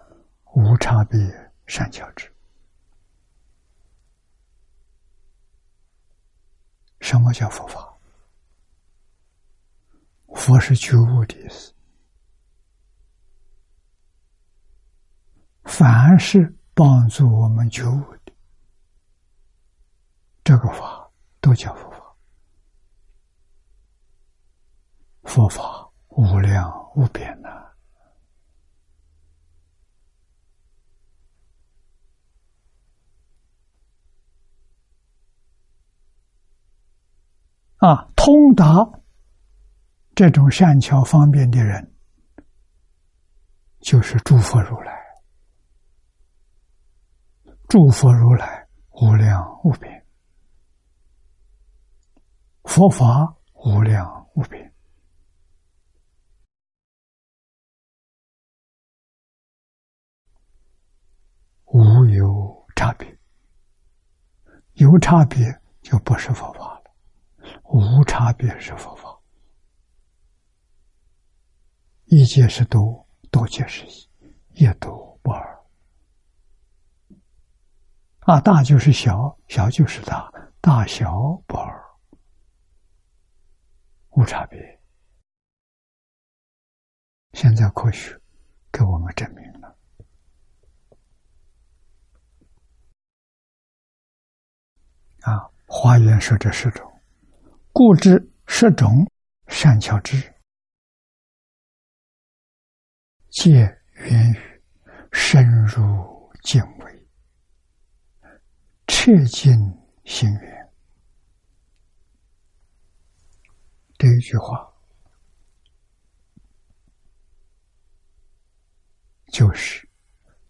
无差别善巧之。什么叫佛法？佛是觉悟的意思。凡是帮助我们觉悟的，这个法都叫佛法。佛法无量无边呐！啊通达这种善巧方便的人，就是诸佛如来。诸佛如来无量无边，佛法无量无边，无有差别。有差别就不是佛法。无差别是佛法。一界是多，多界是一，一多不二。啊，大就是小，小就是大，大小不二，无差别。现在科学给我们证明了。啊，华严说这十种，故知十种善巧智。皆源于深入敬畏、彻尽心愿。这一句话，就是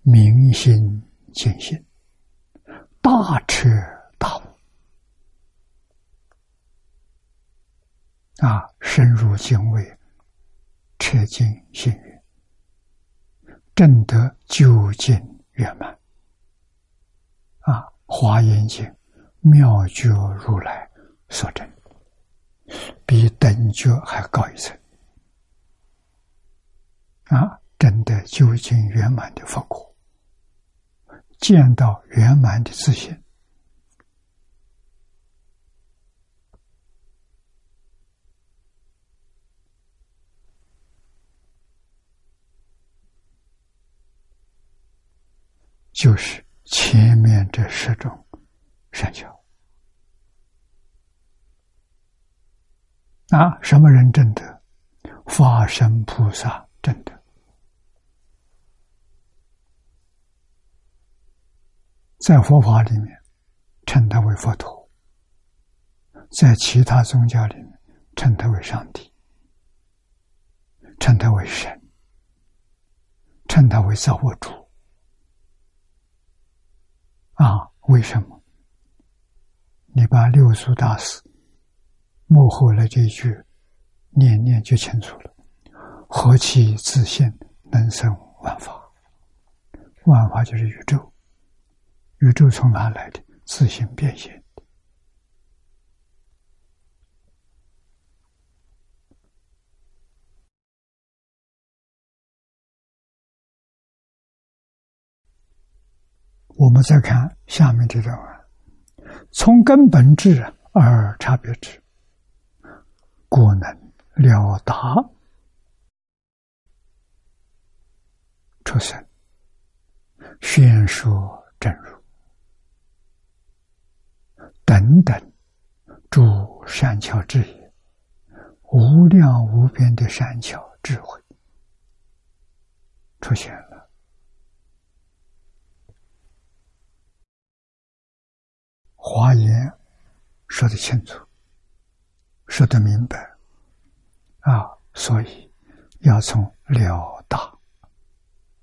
明心见性，大彻大悟啊！深入敬畏，彻尽心愿。正得究竟圆满啊！华严经妙觉如来所证，比等觉还高一层啊！真的究竟圆满的佛果，见到圆满的自信。就是前面这十种善巧啊，什么人证得？法身菩萨证得，在佛法里面称他为佛陀，在其他宗教里面称他为上帝，称他为神，称他为造物主。啊，为什么？你把六祖大师幕后的这句念念就清楚了。何其自信，能生万法？万法就是宇宙，宇宙从哪来的？自性变现的。我们再看下面这段啊，从根本智而差别智，故能了达。出生，宣说正如。等等诸善巧智也，无量无边的善巧智慧。出现了。华严说得清楚，说得明白。啊，所以要从了大，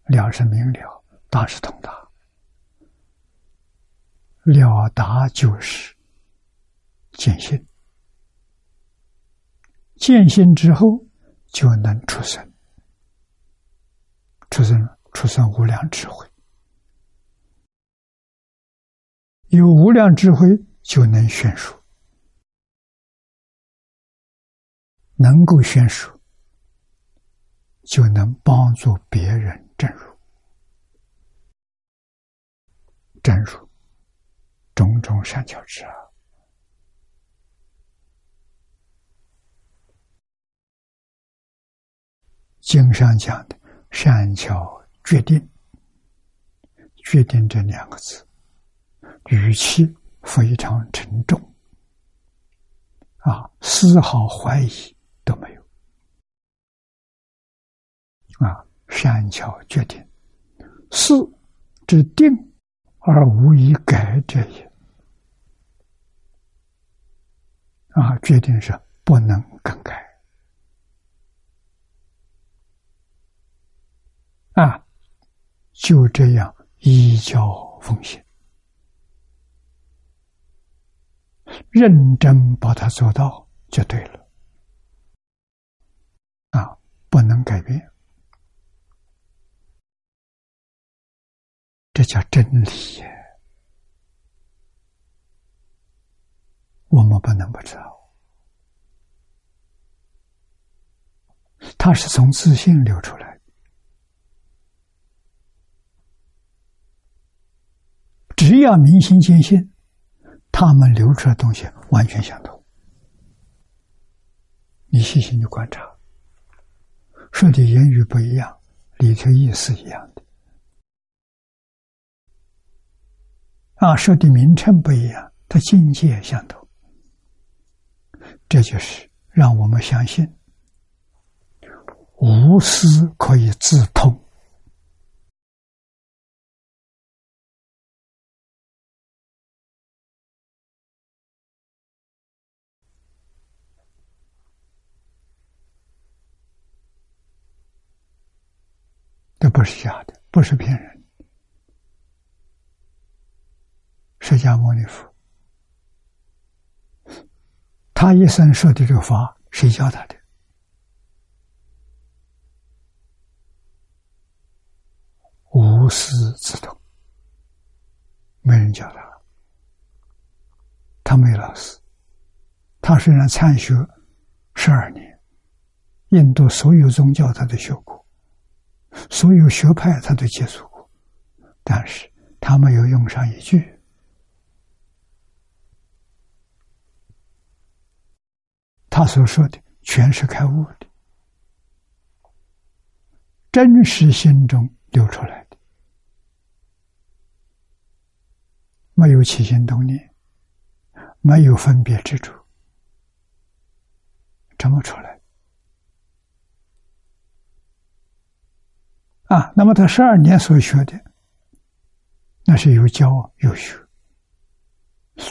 了是明了，大是通达，了达就是见性，见性之后就能出生，出生出生无量智慧。有无量智慧，就能宣说，能够宣说，就能帮助别人证入，证入种种善巧之啊。经上讲的善巧决定，决定这两个字。语气非常沉重，啊，丝毫怀疑都没有，啊，善巧决定，是之定而无以改者也，啊，决定是不能更改，啊，就这样依教奉行。认真把它做到就对了。啊不能改变。这叫真理我们不能不知道。它是从自信流出来。只要民心坚信他们流出的东西完全相同。你细心的观察，说的言语不一样，里头意思一样的。啊，说的名称不一样，它境界相同。这就是让我们相信，无私可以自通。这是假的，不是骗人。释迦牟尼佛，他一生说的这个法，谁教他的？无师自通，没人教他，他没老师。他虽然参学十二年，印度所有宗教他都学过。所有学派他都接触过，但是他没有用上一句。他所说的全是开悟的，真实心中流出来的，没有起心动念，没有分别之处，怎么出来？啊，那么他十二年所学的，那是有教有学，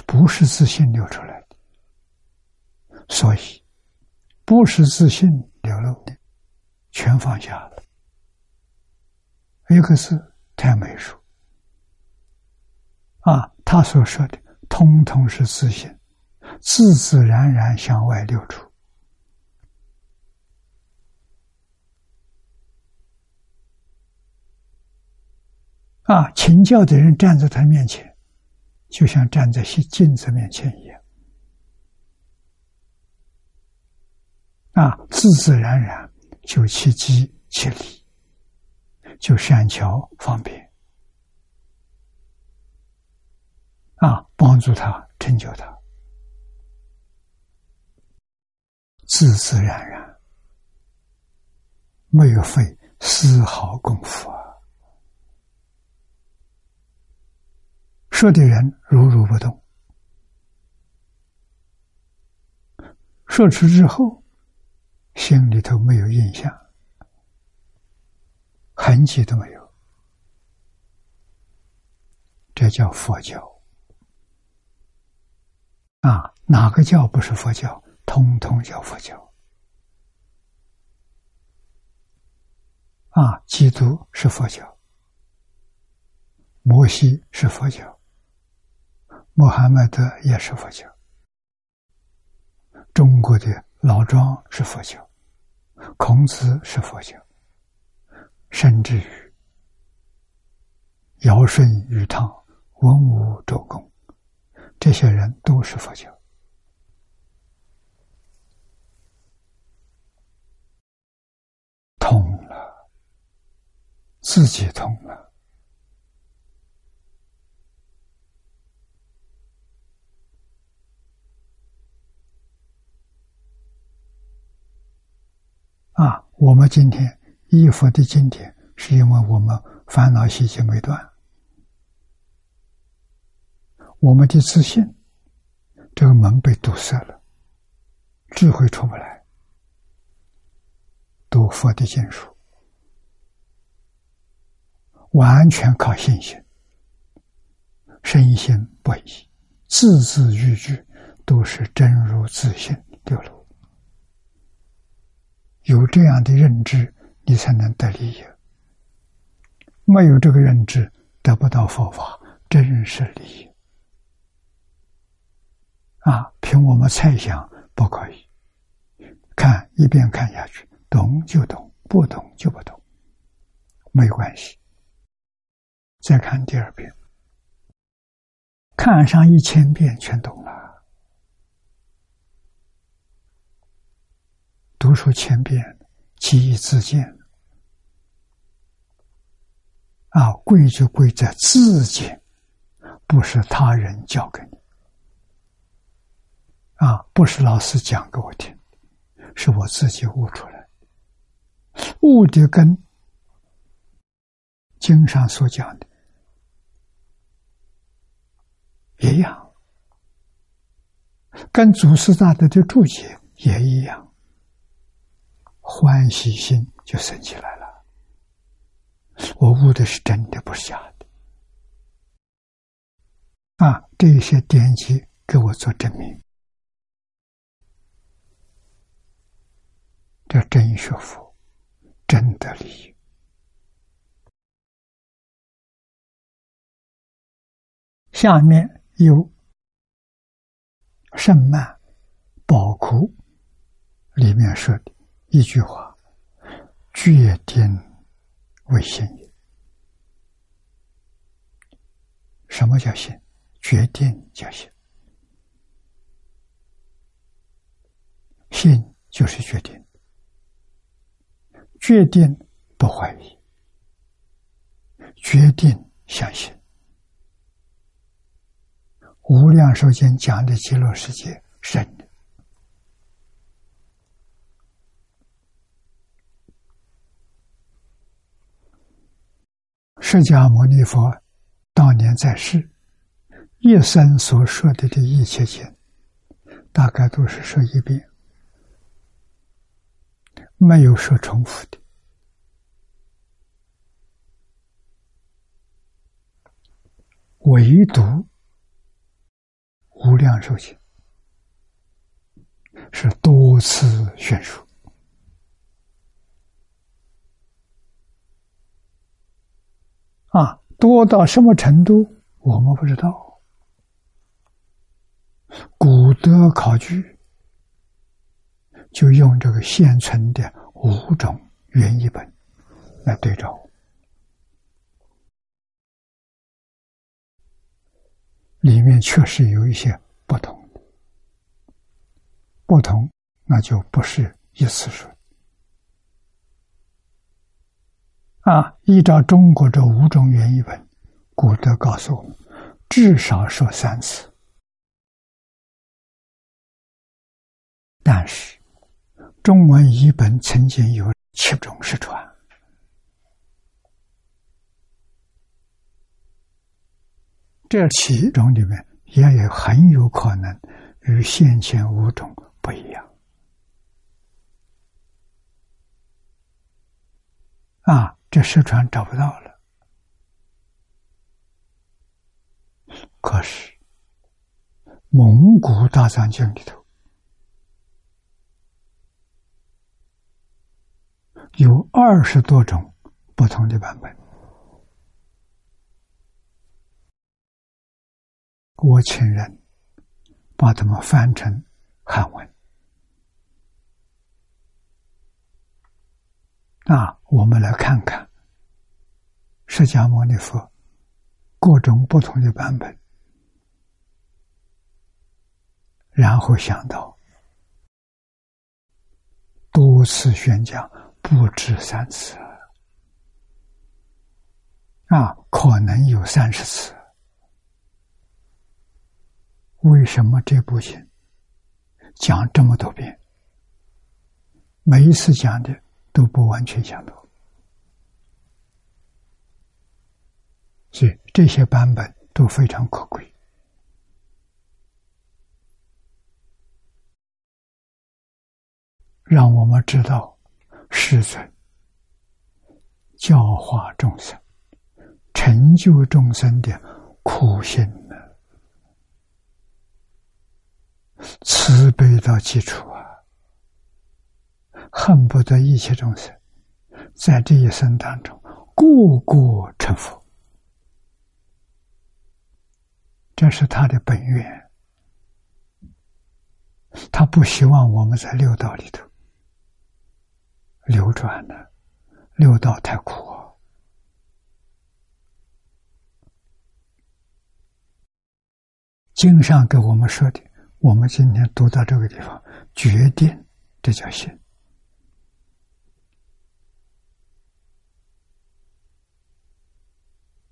不是自信流出来的，所以不是自信流露的，全放下了。一个是太美术，啊，他所说的通通是自信，自自然然向外流出。啊，请教的人站在他面前，就像站在镜子面前一样。啊，自自然然就其机其理，就善巧方便。啊，帮助他成就他，自自然然，没有费丝毫功夫啊。说的人如如不动，说出之后，心里头没有印象，痕迹都没有，这叫佛教。啊，哪个教不是佛教？通通叫佛教。啊，基督是佛教，摩西是佛教。穆罕默德也是佛教，中国的老庄是佛教，孔子是佛教，甚至于尧舜禹汤、文武周公，这些人都是佛教，通了，自己通了。啊，我们今天依佛的经典，是因为我们烦恼习气没断，我们的自信这个门被堵塞了，智慧出不来。读佛的经书，完全靠信心，深信不疑，字字句句都是真如自信流露。有这样的认知，你才能得利益。没有这个认知，得不到佛法真实利益。啊，凭我们猜想不可以。看一遍看下去，懂就懂，不懂就不懂，没关系。再看第二遍，看上一千遍全懂了。读书千遍，其义自见。啊，贵就贵在自见，不是他人教给你。啊，不是老师讲给我听，是我自己悟出来。悟的跟经上所讲的一样，跟祖师大德的注解也一样，欢喜心就升起来了。我悟的是真的，不是假的。啊，这些典籍给我做证明，这真学佛，真的理。下面有圣曼宝库里面说的一句话：决定。为信也。什么叫信？决定叫信。信就是决定，决定不怀疑，决定相信。无量寿经讲的极乐世界神释迦牟尼佛当年在世，一生所说的这一切经，大概都是说一遍，没有说重复的。唯独无量寿经是多次宣说。啊，多到什么程度，我们不知道。古德考据就用这个现存的五种原译本来对照，里面确实有一些不同，不同那就不是一次说。啊，依照中国这五种原译本，古德告诉我们，至少说三次。但是，中文译本曾经有七种失传，这七种里面也有很有可能与先前五种不一样。啊。这失传找不到了，可是蒙古大藏经里头有二十多种不同的版本，我请人把它们翻成汉文。那我们来看看释迦牟尼佛各种不同的版本，然后想到多次宣讲不止三次啊，可能有三十次。为什么这部经讲这么多遍？每一次讲的。都不完全相同，所以这些版本都非常可贵，让我们知道师尊教化众生、成就众生的苦心呢，慈悲的基础。恨不得一切众生在这一生当中个个成佛，这是他的本愿。他不希望我们在六道里头流转呢，六道太苦。经上给我们说的，我们今天读到这个地方，决定这叫信。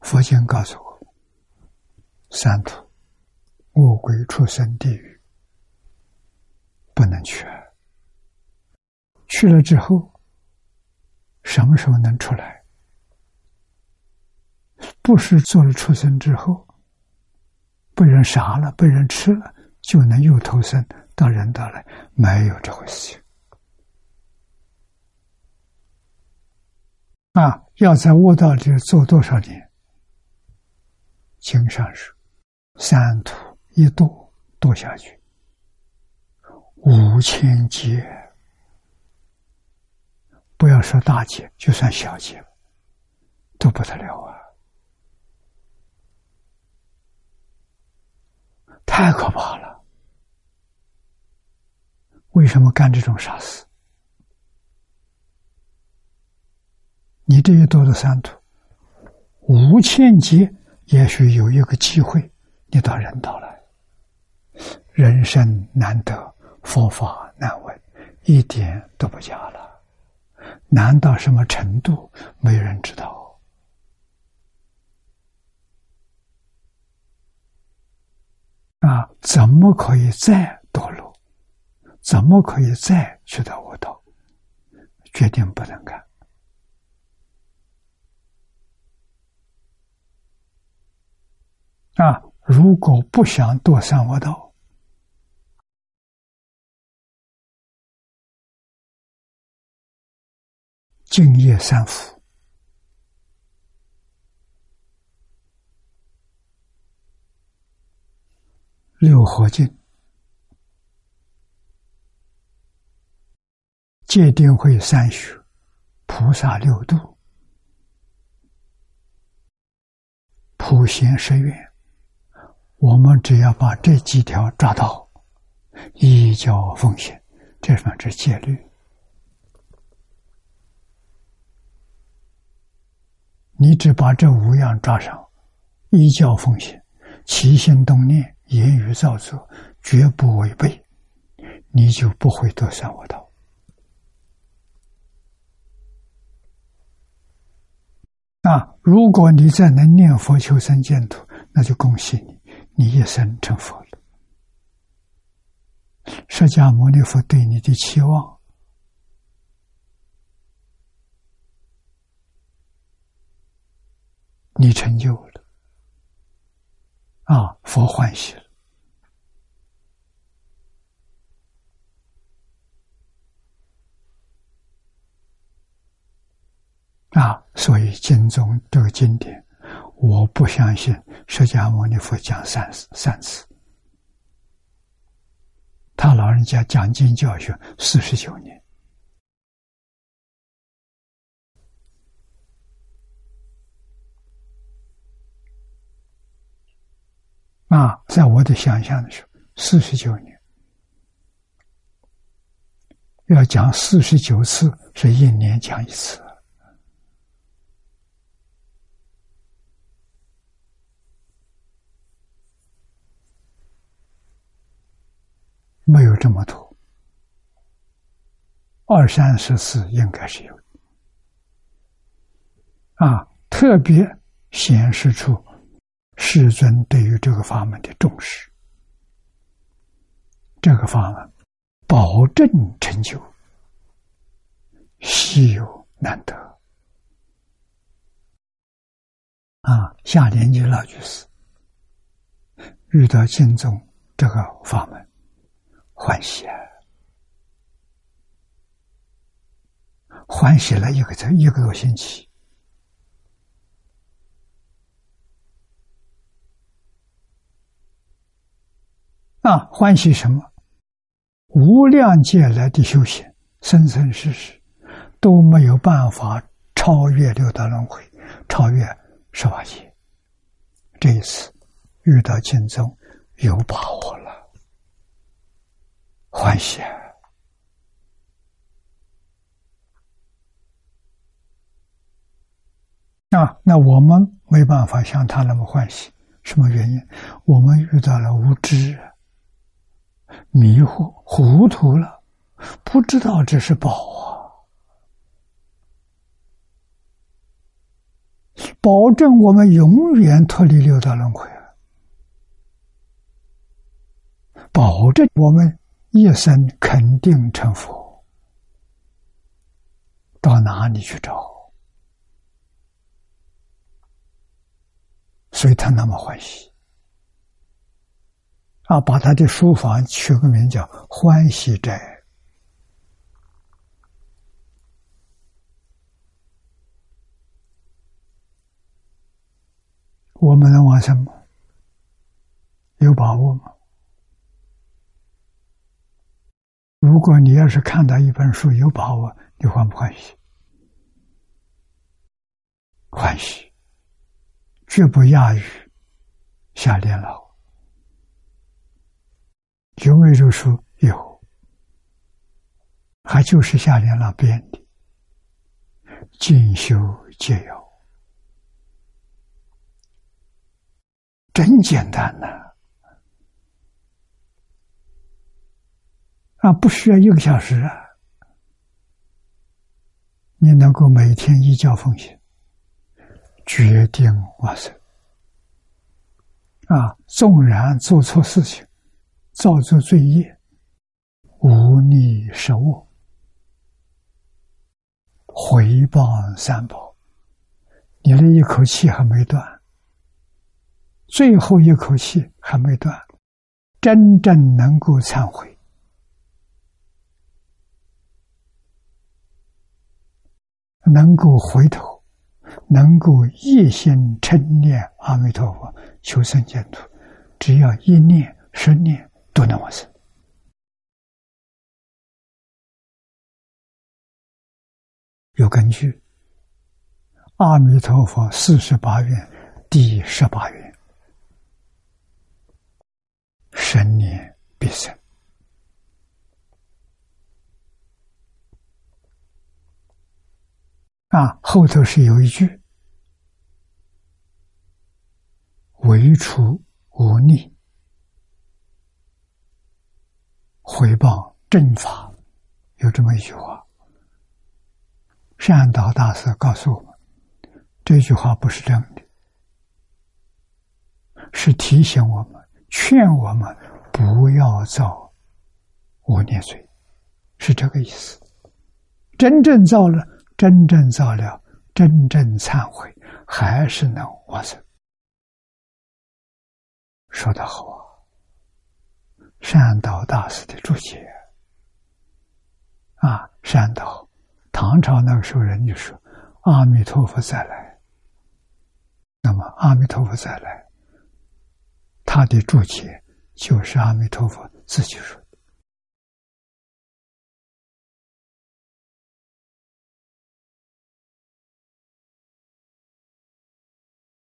佛经告诉我，三途恶鬼出生地狱不能去，去了之后什么时候能出来？不是做了畜生之后被人杀了、被人吃了，就能又投生到人道来？没有这回事情。啊，要在悟道里做多少年？经上说，三途一堕堕下去，五千劫，不要说大劫，就算小劫，都不得了啊！太可怕了！为什么干这种傻事？你这一多的三途，五千劫，也许有一个机会，你到人道来。人生难得，佛法难闻，一点都不假了。难到什么程度，没人知道。啊，怎么可以再堕落？怎么可以再去到我道？决定不能干。啊！如果不想堕三恶道，敬业三福，六合敬，戒定慧三学，菩萨六度，普贤十愿。我们只要把这几条抓到，依教奉献，这算是戒律。你只把这五样抓上，依教奉献，起心动念、言语造作，绝不违背，你就不会得三恶道。啊，如果你再能念佛求生净土，那就恭喜你。你一生成佛了，释迦牟尼佛对你的期望，你成就了，啊，佛欢喜了，啊，所以经中这个经典。我不相信释迦牟尼佛讲三三次，他老人家讲经教学四十九年啊，在我的想象的时候，四十九年要讲四十九次，是一年讲一次。没有这么多，二三十次应该是有，啊，特别显示出世尊对于这个法门的重视。这个法门保证成就，稀有难得。啊，下年纪老居士遇到净宗这个法门。欢喜啊！欢喜了一个这一个多星期啊！欢喜什么？无量劫来的修行，生生世世都没有办法超越六道轮回，超越十八界。这一次遇到净宗，有把握了。欢喜啊！那我们没办法像他那么欢喜，什么原因？我们遇到了无知、迷惑、糊涂了，不知道这是宝啊！保证我们永远脱离六道轮回了，保证我们一生肯定成佛。到哪里去找？所以他那么欢喜啊！把他的书房取个名叫“欢喜斋”。我们能完成吗？有把握吗？如果你要是看到一本书有把握，你欢不欢喜？欢喜，绝不亚于夏莲老。有没有这书？有，还就是夏莲老编的《进修戒要》。真简单呐！啊不需要一个小时啊，你能够每天一觉奉行，决定完成。啊，纵然做错事情，造作罪业，无逆失恶，回报三宝，你的一口气还没断。最后一口气还没断，真正能够忏悔，能够回头，能够一心称念阿弥陀佛求生净土，只要一念、十念都能完成。有根据，阿弥陀佛四十八愿第十八愿。生念必生啊！后头是有一句：“为除无逆，回报正法。”有这么一句话。善导大师告诉我们，这句话不是真的，是提醒我们。劝我们不要造无念罪，是这个意思。真正造了，真正造了，真正忏悔，还是能往生。说得好啊！善导大师的注解啊，善导，唐朝那个时候人就说：“阿弥陀佛再来。”那么，阿弥陀佛再来。他的注解就是阿弥陀佛自己说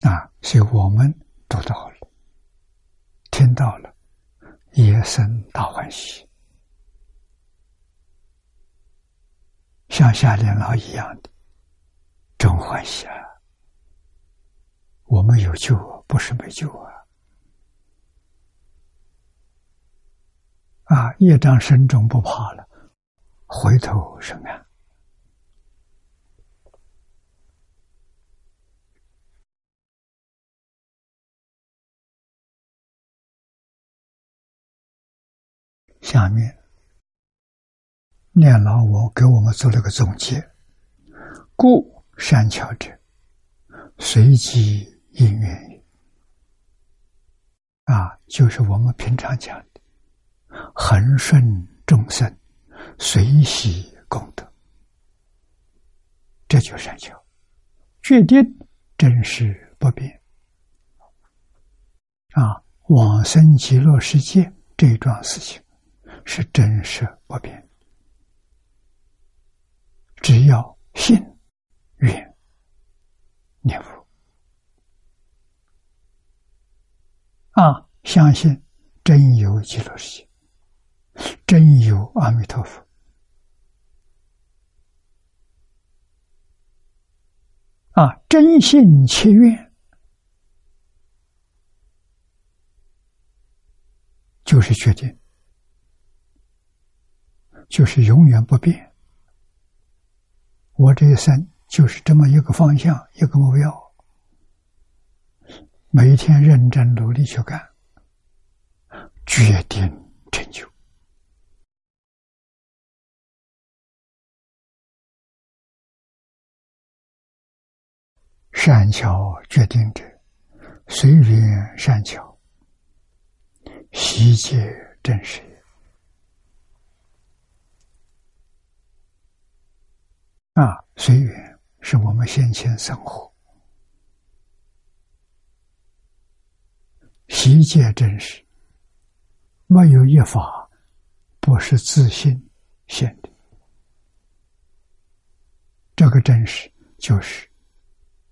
啊，所以我们读到了，听到了，也生大欢喜，像夏莲老一样的真欢喜啊！我们有救，不是没救啊！啊！业障深重不怕了，回头什么呀。下面，念老我给我们做了个总结：故善巧者，随机因缘啊，就是我们平常讲的。恒顺众生，随喜功德，这就善巧，决定真实不变。啊，往生极乐世界这一桩事情是真实不变，只要信、愿、念佛，啊，相信真有极乐世界。真有阿弥陀佛啊！真信切愿，就是决定，就是永远不变。我这一生就是这么一个方向，一个目标每天认真努力去干，决定成就。善巧决定者，随缘善巧，悉皆真实。啊，随缘是我们先前生活，悉皆真实，没有一法不是自信现的。这个真实就是。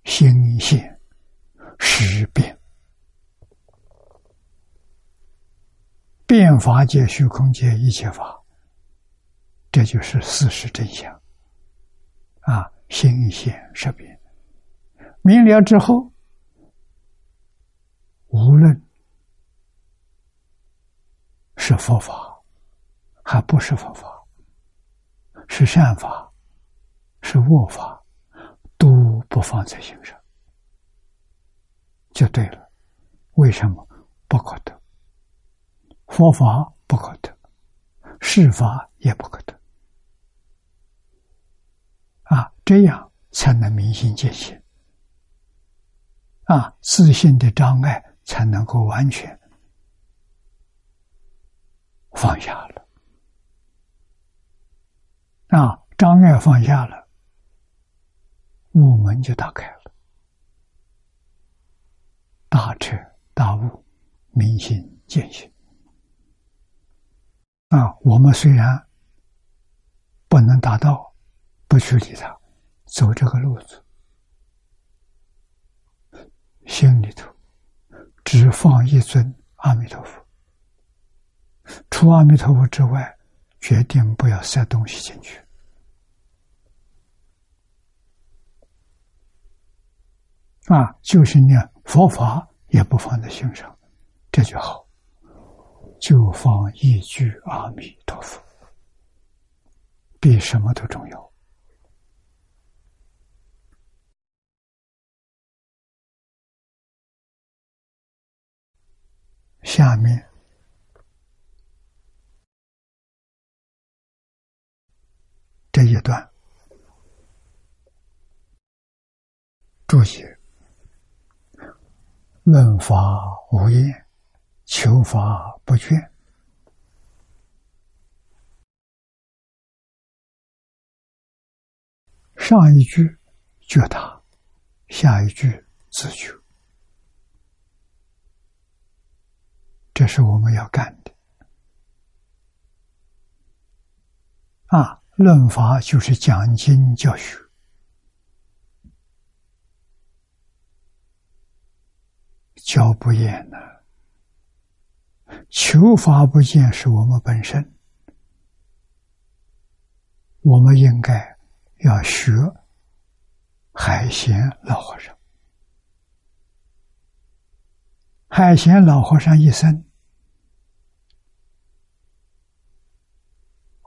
心现识变，变法界、虚空界一切法，这就是事实真相。啊，心现识变，明了之后，无论是佛法，还不是佛法，是善法，是恶法。都不放在心上，就对了。为什么不可得？佛法不可得，世法也不可得。啊，这样才能明心见性。啊，自信的障碍才能够完全放下了。啊，障碍放下了。悟门就打开了，大彻大悟，明心见性。啊，我们虽然不能达到，不去理他，走这个路子，心里头只放一尊阿弥陀佛，除阿弥陀佛之外，决定不要塞东西进去。啊，就是念佛法也不放在心上，这就好。就放一句阿弥陀佛，比什么都重要。下面这一段注意。论法无厌，求法不倦。上一句觉他，下一句自求，这是我们要干的。啊，论法就是讲经教学。教不厌呢？求法不见是我们本身，我们应该要学海贤老和尚。海贤老和尚一生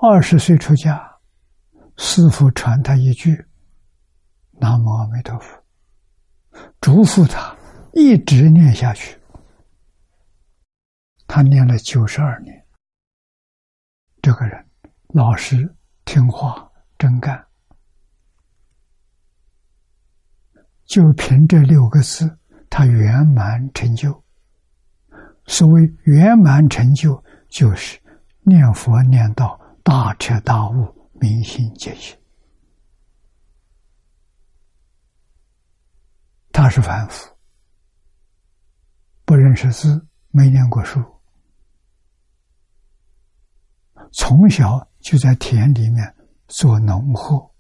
二十岁出家，师父传他一句“南无阿弥陀佛”，嘱咐他。一直念下去，他念了九十二年。这个人老实听话真干，就凭这六个字，他圆满成就。所谓圆满成就，就是念佛念到大彻大悟、明心见性。他是凡夫。不认识字，没念过书，从小就在田里面做农活，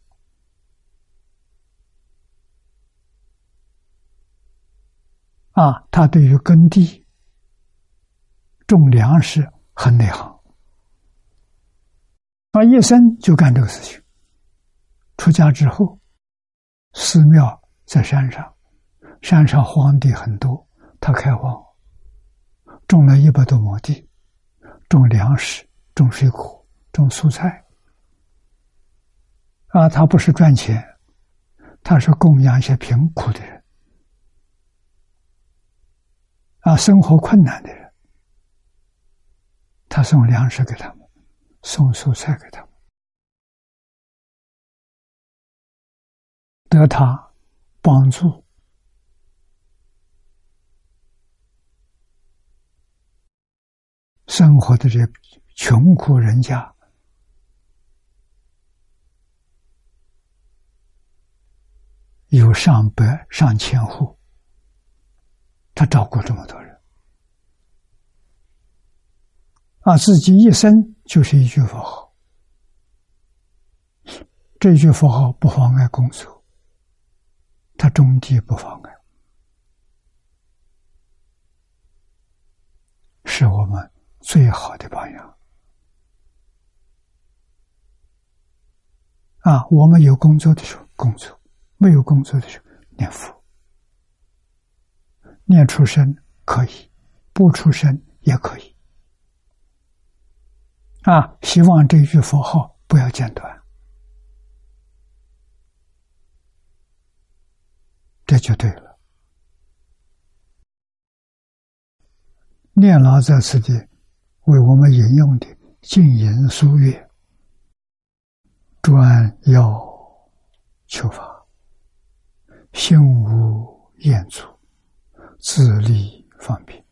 啊，他对于耕地、种粮食很内行，他一生就干这个事情。出家之后，寺庙在山上，山上荒地很多。他开荒，种了一百多亩地，种粮食、种水果、种蔬菜。啊，他不是赚钱，他是供养一些贫苦的人。啊，生活困难的人，他送粮食给他们，送蔬菜给他们，得他帮助。生活的这穷苦人家，有上百上千户，他照顾这么多人，啊，自己一生就是一句佛号，这句佛号不妨碍工作，他种地不妨碍，是我们。最好的榜样啊！我们有工作的时候工作，没有工作的时候念佛，念出声可以，不出声也可以啊！希望这句佛号不要间断，这就对了。念老在此地。为我们引用的净言书月，专要求法，心无厌足，自立方便。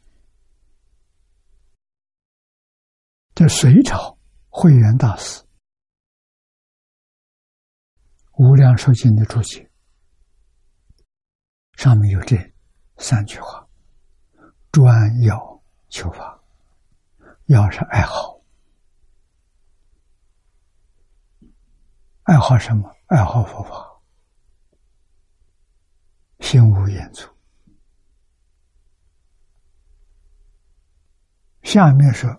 这隋朝慧远大师《无量寿经》的注解，上面有这三句话：专要求法。要是爱好，爱好什么？爱好佛法，心无言足。下面说：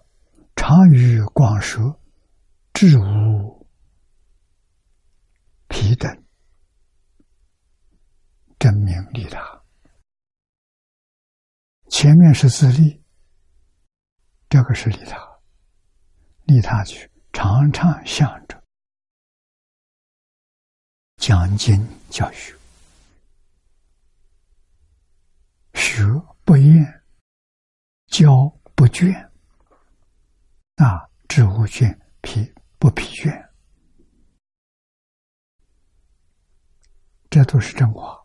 常于广舌，智无皮等，真名利他。前面是自利。这个是利他，利他去常常想着讲经教学，学不厌，教不倦，啊，知无倦疲不疲倦，这都是真话。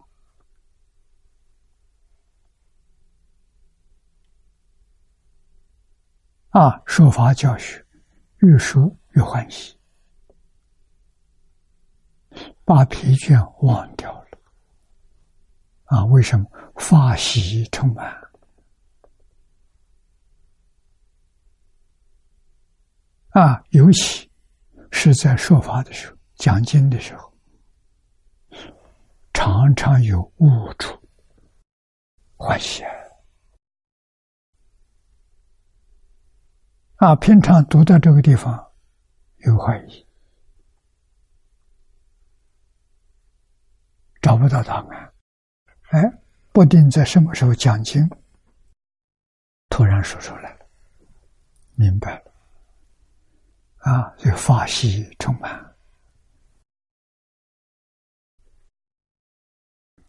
啊，说法教学，越说越欢喜，把疲倦忘掉了。啊，为什么法喜充满？啊，尤其是在说法的时候、讲经的时候，常常有误处，欢喜。啊，平常读到这个地方有怀疑，找不到答案。哎，不定在什么时候讲经，突然说出来了，明白了。啊，这法喜充满，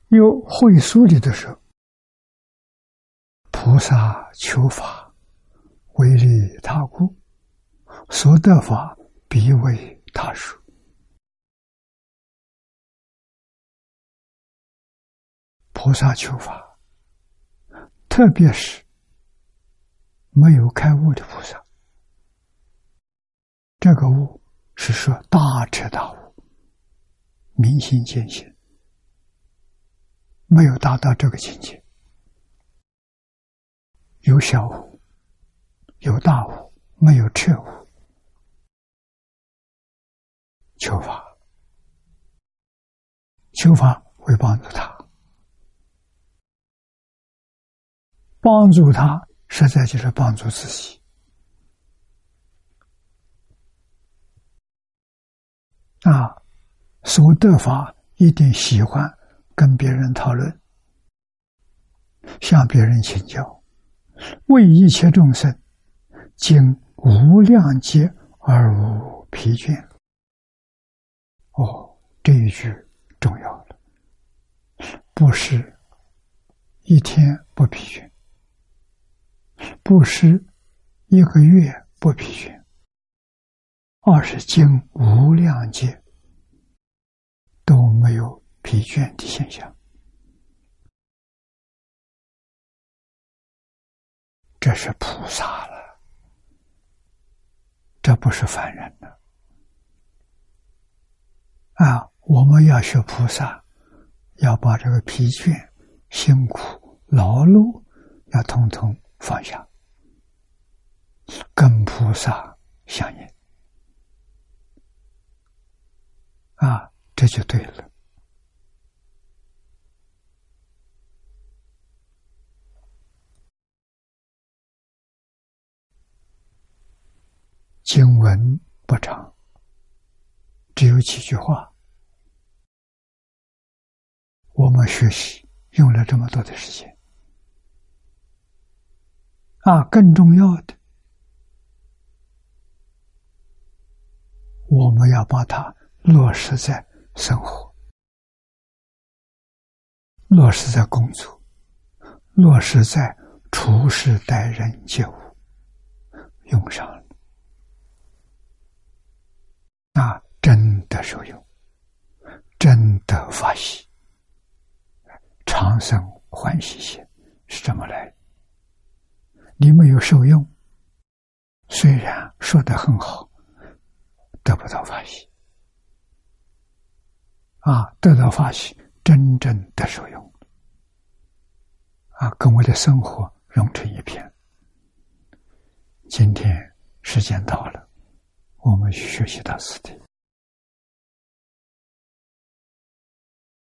有会书里的时候，菩萨求法。为利他故，所得法必为他说。菩萨求法，特别是没有开悟的菩萨，这个悟是说大彻大悟、明心见性，没有达到这个境界，有小悟。有大悟，没有彻悟，求法，求法会帮助他，帮助他，实在就是帮助自己。啊，所得法一定喜欢跟别人讨论，向别人请教，为一切众生。经无量劫而无疲倦。哦，这一句重要了，不是一天不疲倦，不是一个月不疲倦，二是经无量劫都没有疲倦的现象，这是菩萨了，这不是凡人了。啊，我们要学菩萨，要把这个疲倦、辛苦、劳碌，要统统放下，跟菩萨相应。啊，这就对了。经文不长，只有几句话。我们学习用了这么多的时间，啊，更重要的，我们要把它落实在生活，落实在工作，落实在处事待人接物，用上了，那，真的受用，真的发喜。长生欢喜心是这么来？你没有受用，虽然说的很好，得不到发喜啊！得到法喜，真正的受用啊，跟我的生活融成一片。今天时间到了，我们学习到此地。